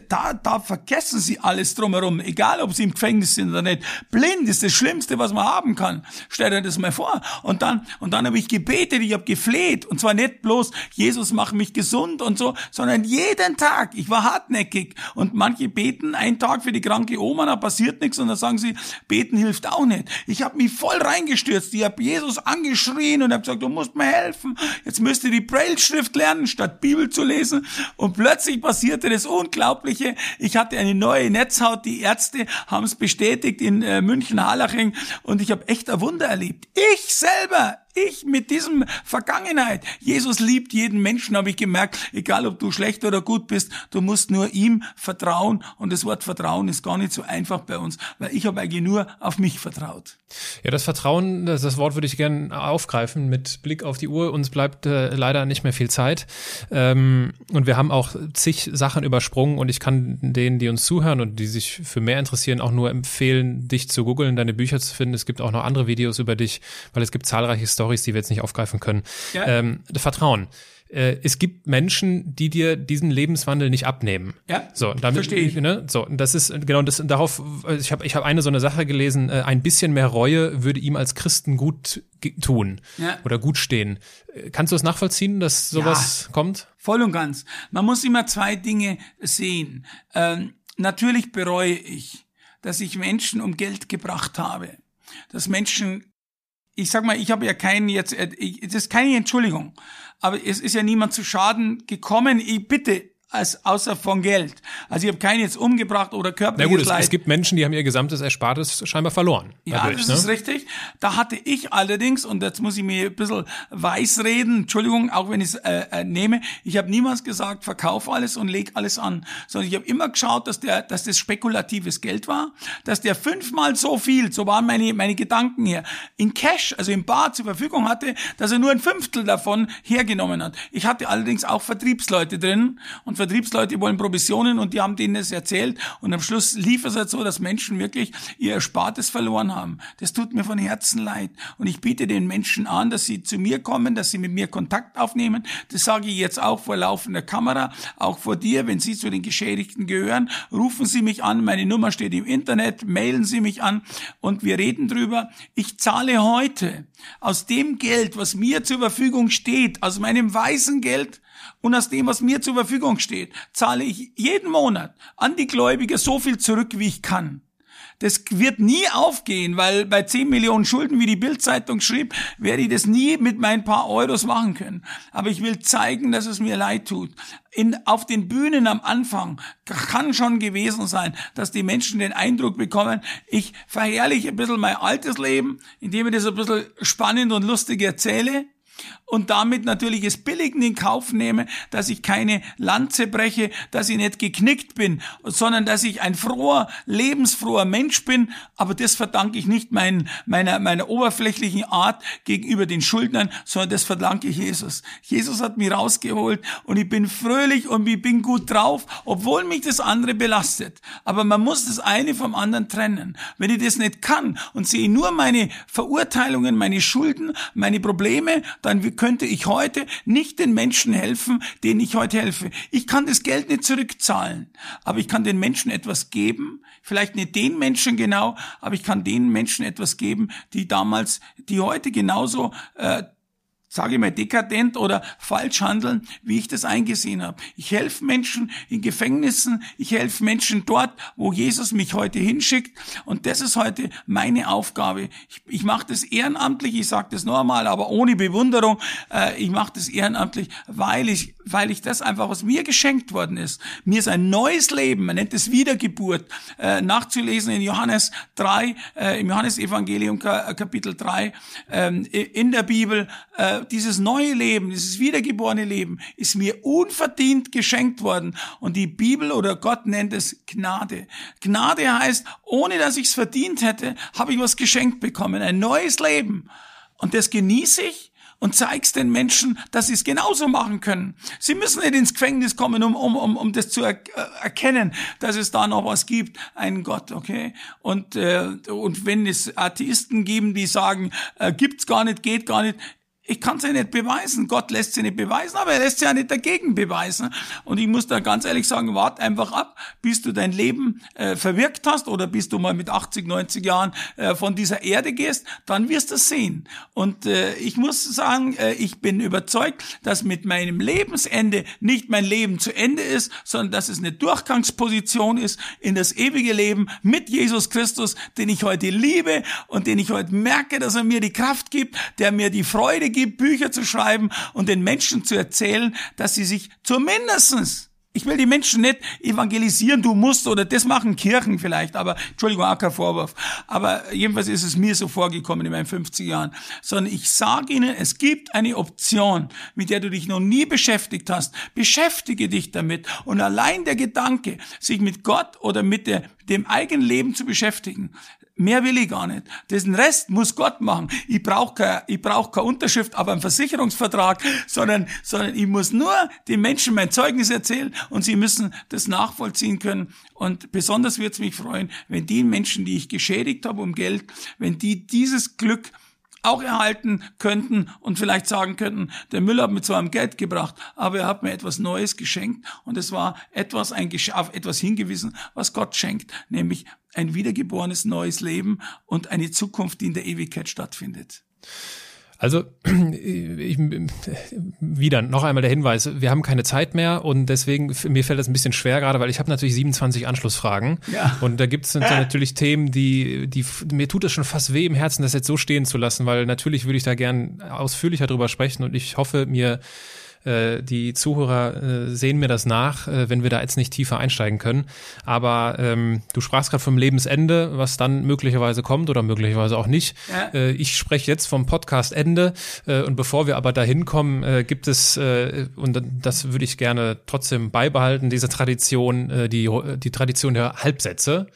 Da, da vergessen sie alles drum drumherum, egal ob sie im Gefängnis sind oder nicht. Blind ist das Schlimmste, was man haben kann. Stell dir das mal vor. Und dann, und dann habe ich gebetet, ich habe gefleht. Und zwar nicht bloß, Jesus mach mich gesund und so, sondern jeden Tag. Ich war hartnäckig. Und manche beten einen Tag für die kranke Oma, da passiert nichts und dann sagen sie, beten hilft auch nicht. Ich habe mich voll reingestürzt. Ich habe Jesus angeschrien und habe gesagt, du musst mir helfen. Jetzt müsst ihr die Braille-Schrift lernen, statt Bibel zu lesen. Und plötzlich passierte das Unglaubliche. Ich hatte eine neue Netzhaut. Die Ärzte haben es bestätigt in äh, München-Harlaching. Und ich habe echt ein Wunder erlebt. Ich selber, ich mit diesem Vergangenheit. Jesus liebt jeden Menschen, habe ich gemerkt, egal ob du schlecht oder gut bist, du musst nur ihm vertrauen. Und das Wort Vertrauen ist gar nicht so einfach bei uns, weil ich habe eigentlich nur auf mich vertraut. Ja, das Vertrauen, das, Wort würde ich gerne aufgreifen mit Blick auf die Uhr. Uns bleibt äh, leider nicht mehr viel Zeit. Ähm, und wir haben auch zig Sachen übersprungen und ich kann denen, die uns zuhören und die sich für mehr interessieren, auch nur empfehlen, dich zu googeln, deine Bücher zu finden. Es gibt auch noch andere Videos über dich, weil es gibt zahlreiche Stories, die wir jetzt nicht aufgreifen können. Ja. Ähm, Vertrauen äh, es gibt Menschen, die dir diesen Lebenswandel nicht abnehmen. Ja. So, damit, verstehe ich. Ne, so, das ist genau das. Darauf, ich habe, ich habe eine so eine Sache gelesen. Äh, ein bisschen mehr Reue würde ihm als Christen gut tun ja. oder gut stehen. Äh, kannst du es nachvollziehen, dass sowas ja, kommt? Voll und ganz. Man muss immer zwei Dinge sehen. Ähm, natürlich bereue ich, dass ich Menschen um Geld gebracht habe, dass Menschen ich sag mal, ich habe ja keinen jetzt, äh, das ist keine Entschuldigung, aber es ist ja niemand zu Schaden gekommen. Ich bitte, als außer von Geld. Also ich habe keinen jetzt umgebracht oder körperliches Na gut, es, es, gibt Menschen, die haben ihr gesamtes Erspartes scheinbar verloren. Ja, das ne? ist richtig. Da hatte ich allerdings, und jetzt muss ich mir ein bisschen weiß reden, Entschuldigung, auch wenn ich es äh, äh, nehme, ich habe niemals gesagt, verkauf alles und leg alles an, sondern ich habe immer geschaut, dass der, dass das spekulatives Geld war, dass der fünfmal so viel, so waren meine, meine Gedanken hier, in Cash, also im Bar zur Verfügung hatte, dass er nur ein Fünftel davon hergenommen hat. Ich hatte allerdings auch Vertriebsleute drin und Vertriebsleute wollen Provisionen und die haben denen das erzählt und am Schluss lief es halt so, dass Menschen wirklich ihr Erspartes verloren haben. Das tut mir von Herzen leid und ich biete den Menschen an, dass sie zu mir kommen, dass sie mit mir Kontakt aufnehmen. Das sage ich jetzt auch vor laufender Kamera, auch vor dir, wenn Sie zu den Geschädigten gehören, rufen Sie mich an, meine Nummer steht im Internet, mailen Sie mich an und wir reden drüber. Ich zahle heute aus dem Geld, was mir zur Verfügung steht, aus meinem weißen Geld, und aus dem, was mir zur Verfügung steht, zahle ich jeden Monat an die Gläubiger so viel zurück, wie ich kann. Das wird nie aufgehen, weil bei 10 Millionen Schulden, wie die Bildzeitung schrieb, werde ich das nie mit meinen paar Euros machen können. Aber ich will zeigen, dass es mir leid tut. In, auf den Bühnen am Anfang kann schon gewesen sein, dass die Menschen den Eindruck bekommen, ich verherrliche ein bisschen mein altes Leben, indem ich das ein bisschen spannend und lustig erzähle und damit natürlich es billigend in Kauf nehme, dass ich keine Lanze breche, dass ich nicht geknickt bin, sondern dass ich ein froher, lebensfroher Mensch bin. Aber das verdanke ich nicht mein, meiner, meiner oberflächlichen Art gegenüber den Schuldnern, sondern das verdanke ich Jesus. Jesus hat mich rausgeholt und ich bin fröhlich und ich bin gut drauf, obwohl mich das andere belastet. Aber man muss das eine vom anderen trennen. Wenn ich das nicht kann und sehe nur meine Verurteilungen, meine Schulden, meine Probleme, dann könnte ich heute nicht den Menschen helfen, denen ich heute helfe. Ich kann das Geld nicht zurückzahlen, aber ich kann den Menschen etwas geben, vielleicht nicht den Menschen genau, aber ich kann den Menschen etwas geben, die damals, die heute genauso äh, sage ich mal, dekadent oder falsch handeln, wie ich das eingesehen habe. Ich helfe Menschen in Gefängnissen, ich helfe Menschen dort, wo Jesus mich heute hinschickt. Und das ist heute meine Aufgabe. Ich, ich mache das ehrenamtlich, ich sage das normal, aber ohne Bewunderung. Äh, ich mache das ehrenamtlich, weil ich, weil ich das einfach, was mir geschenkt worden ist. Mir ist ein neues Leben, man nennt es Wiedergeburt, äh, nachzulesen in Johannes 3, äh, im Johannesevangelium Kapitel 3, ähm, in der Bibel, dieses neue Leben, dieses wiedergeborene Leben ist mir unverdient geschenkt worden. Und die Bibel oder Gott nennt es Gnade. Gnade heißt, ohne dass ich es verdient hätte, habe ich was geschenkt bekommen. Ein neues Leben. Und das genieße ich und zeig's den Menschen, dass sie es genauso machen können. Sie müssen nicht ins Gefängnis kommen, um, um, um, um das zu er äh, erkennen, dass es da noch was gibt, einen Gott, okay? Und, äh, und wenn es Atheisten geben, die sagen, äh, gibt's gar nicht, geht gar nicht, ich kann sie nicht beweisen. Gott lässt sie nicht beweisen, aber er lässt sie ja nicht dagegen beweisen. Und ich muss da ganz ehrlich sagen, wart einfach ab, bis du dein Leben äh, verwirkt hast oder bis du mal mit 80, 90 Jahren äh, von dieser Erde gehst, dann wirst du sehen. Und äh, ich muss sagen, äh, ich bin überzeugt, dass mit meinem Lebensende nicht mein Leben zu Ende ist, sondern dass es eine Durchgangsposition ist in das ewige Leben mit Jesus Christus, den ich heute liebe und den ich heute merke, dass er mir die Kraft gibt, der mir die Freude gibt, Bücher zu schreiben und den Menschen zu erzählen, dass sie sich zumindestens ich will die Menschen nicht evangelisieren, du musst oder das machen Kirchen vielleicht, aber Entschuldigung, auch kein Vorwurf. Aber jedenfalls ist es mir so vorgekommen in meinen 50 Jahren. Sondern ich sage Ihnen, es gibt eine Option, mit der du dich noch nie beschäftigt hast. Beschäftige dich damit. Und allein der Gedanke, sich mit Gott oder mit der, dem eigenen Leben zu beschäftigen, Mehr will ich gar nicht. Den Rest muss Gott machen. Ich brauche keine, brauch keine Unterschrift aber einen Versicherungsvertrag, sondern, sondern ich muss nur den Menschen mein Zeugnis erzählen und sie müssen das nachvollziehen können. Und besonders wird es mich freuen, wenn die Menschen, die ich geschädigt habe um Geld, wenn die dieses Glück auch erhalten könnten und vielleicht sagen könnten, der Müller hat mir zwar Geld gebracht, aber er hat mir etwas Neues geschenkt und es war etwas, ein, auf etwas hingewiesen, was Gott schenkt, nämlich ein wiedergeborenes neues Leben und eine Zukunft, die in der Ewigkeit stattfindet. Also ich, wieder noch einmal der Hinweis, wir haben keine Zeit mehr und deswegen, mir fällt das ein bisschen schwer gerade, weil ich habe natürlich 27 Anschlussfragen ja. und da gibt es natürlich Themen, die, die, mir tut es schon fast weh im Herzen, das jetzt so stehen zu lassen, weil natürlich würde ich da gern ausführlicher drüber sprechen und ich hoffe, mir äh, die Zuhörer äh, sehen mir das nach, äh, wenn wir da jetzt nicht tiefer einsteigen können. Aber ähm, du sprachst gerade vom Lebensende, was dann möglicherweise kommt oder möglicherweise auch nicht. Ja. Äh, ich spreche jetzt vom Podcastende äh, und bevor wir aber dahin kommen, äh, gibt es, äh, und das würde ich gerne trotzdem beibehalten, diese Tradition, äh, die, die Tradition der Halbsätze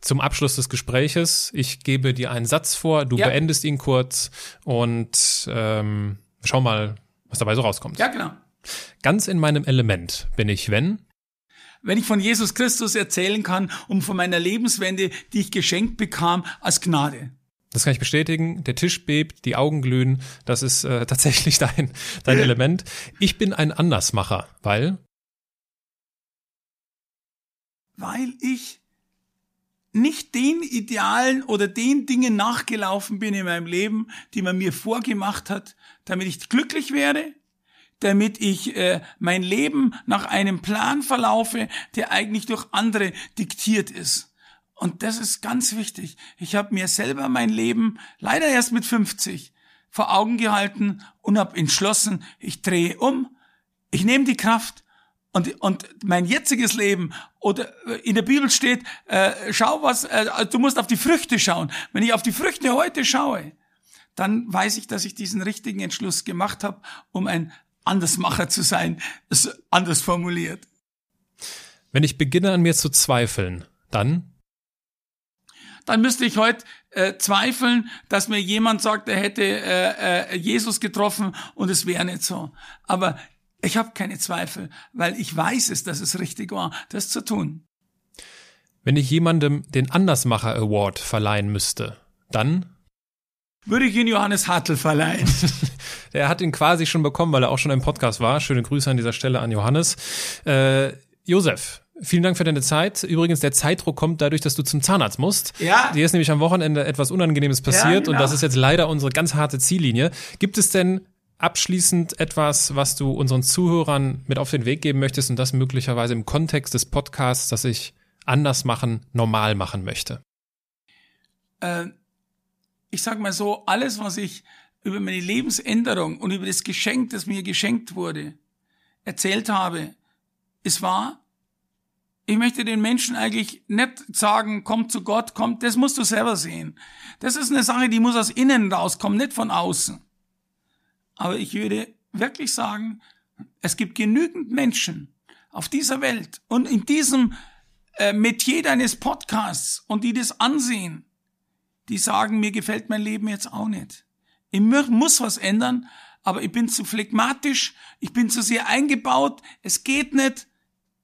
zum Abschluss des Gespräches. Ich gebe dir einen Satz vor, du ja. beendest ihn kurz und ähm, schau mal, was dabei so rauskommt. Ja, genau. Ganz in meinem Element bin ich, wenn wenn ich von Jesus Christus erzählen kann und von meiner Lebenswende, die ich geschenkt bekam, als Gnade. Das kann ich bestätigen. Der Tisch bebt, die Augen glühen. Das ist äh, tatsächlich dein, dein Element. Ich bin ein Andersmacher, weil? Weil ich nicht den Idealen oder den Dingen nachgelaufen bin in meinem Leben, die man mir vorgemacht hat, damit ich glücklich werde, damit ich äh, mein Leben nach einem Plan verlaufe, der eigentlich durch andere diktiert ist. Und das ist ganz wichtig. Ich habe mir selber mein Leben leider erst mit 50 vor Augen gehalten und habe entschlossen, ich drehe um, ich nehme die Kraft und, und mein jetziges Leben oder äh, in der Bibel steht, äh, schau was, äh, du musst auf die Früchte schauen. Wenn ich auf die Früchte heute schaue, dann weiß ich, dass ich diesen richtigen Entschluss gemacht habe, um ein Andersmacher zu sein. Ist anders formuliert. Wenn ich beginne an mir zu zweifeln, dann? Dann müsste ich heute äh, zweifeln, dass mir jemand sagt, er hätte äh, äh, Jesus getroffen und es wäre nicht so. Aber ich habe keine Zweifel, weil ich weiß es, dass es richtig war, das zu tun. Wenn ich jemandem den Andersmacher Award verleihen müsste, dann würde ich ihn Johannes Hartl verleihen. er hat ihn quasi schon bekommen, weil er auch schon im Podcast war. Schöne Grüße an dieser Stelle an Johannes. Äh, Josef, Vielen Dank für deine Zeit. Übrigens, der Zeitdruck kommt dadurch, dass du zum Zahnarzt musst. Ja. Dir ist nämlich am Wochenende etwas Unangenehmes passiert ja, genau. und das ist jetzt leider unsere ganz harte Ziellinie. Gibt es denn abschließend etwas, was du unseren Zuhörern mit auf den Weg geben möchtest und das möglicherweise im Kontext des Podcasts, das ich anders machen, normal machen möchte? Äh, ich sag mal so, alles, was ich über meine Lebensänderung und über das Geschenk, das mir geschenkt wurde, erzählt habe, ist wahr. Ich möchte den Menschen eigentlich nicht sagen, komm zu Gott, komm, das musst du selber sehen. Das ist eine Sache, die muss aus innen rauskommen, nicht von außen. Aber ich würde wirklich sagen, es gibt genügend Menschen auf dieser Welt und in diesem äh, Metier deines Podcasts und die das ansehen, die sagen, mir gefällt mein Leben jetzt auch nicht. Ich muss was ändern, aber ich bin zu phlegmatisch, ich bin zu sehr eingebaut, es geht nicht.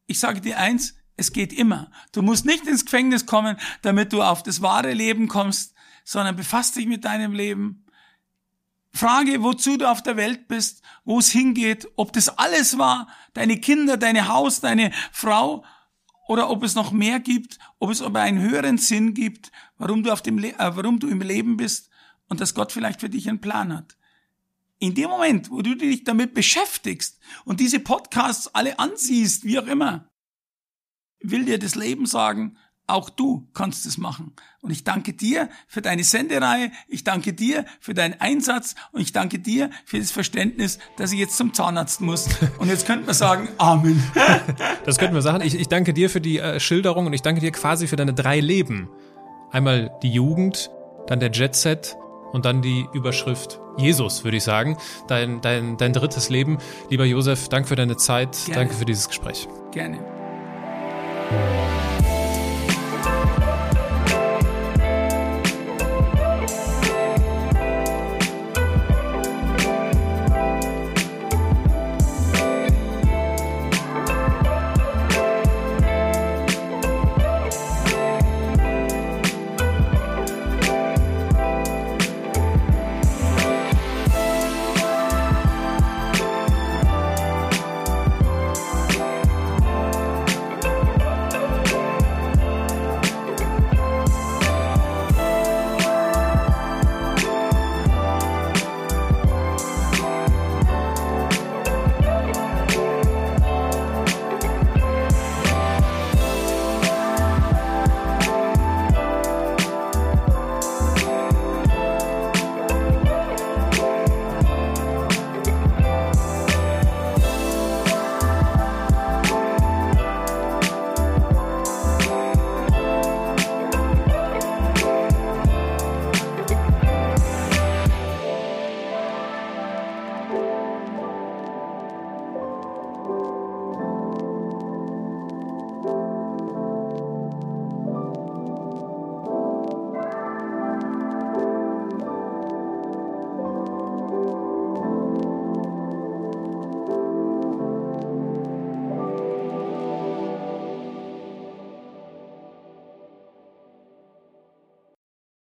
Ich sage dir eins, es geht immer. Du musst nicht ins Gefängnis kommen, damit du auf das wahre Leben kommst, sondern befasst dich mit deinem Leben, Frage, wozu du auf der Welt bist, wo es hingeht, ob das alles war, deine Kinder, deine Haus, deine Frau, oder ob es noch mehr gibt, ob es aber einen höheren Sinn gibt, warum du auf dem, Le äh, warum du im Leben bist und dass Gott vielleicht für dich einen Plan hat. In dem Moment, wo du dich damit beschäftigst und diese Podcasts alle ansiehst, wie auch immer, will dir das Leben sagen, auch du kannst es machen. Und ich danke dir für deine Sendereihe, ich danke dir für deinen Einsatz und ich danke dir für das Verständnis, dass ich jetzt zum Zahnarzt muss. Und jetzt könnten wir sagen, Amen. Das könnten wir sagen. Ich, ich danke dir für die äh, Schilderung und ich danke dir quasi für deine drei Leben. Einmal die Jugend, dann der Jetset und dann die Überschrift Jesus, würde ich sagen. Dein, dein, dein drittes Leben. Lieber Josef, danke für deine Zeit, Gerne. danke für dieses Gespräch. Gerne.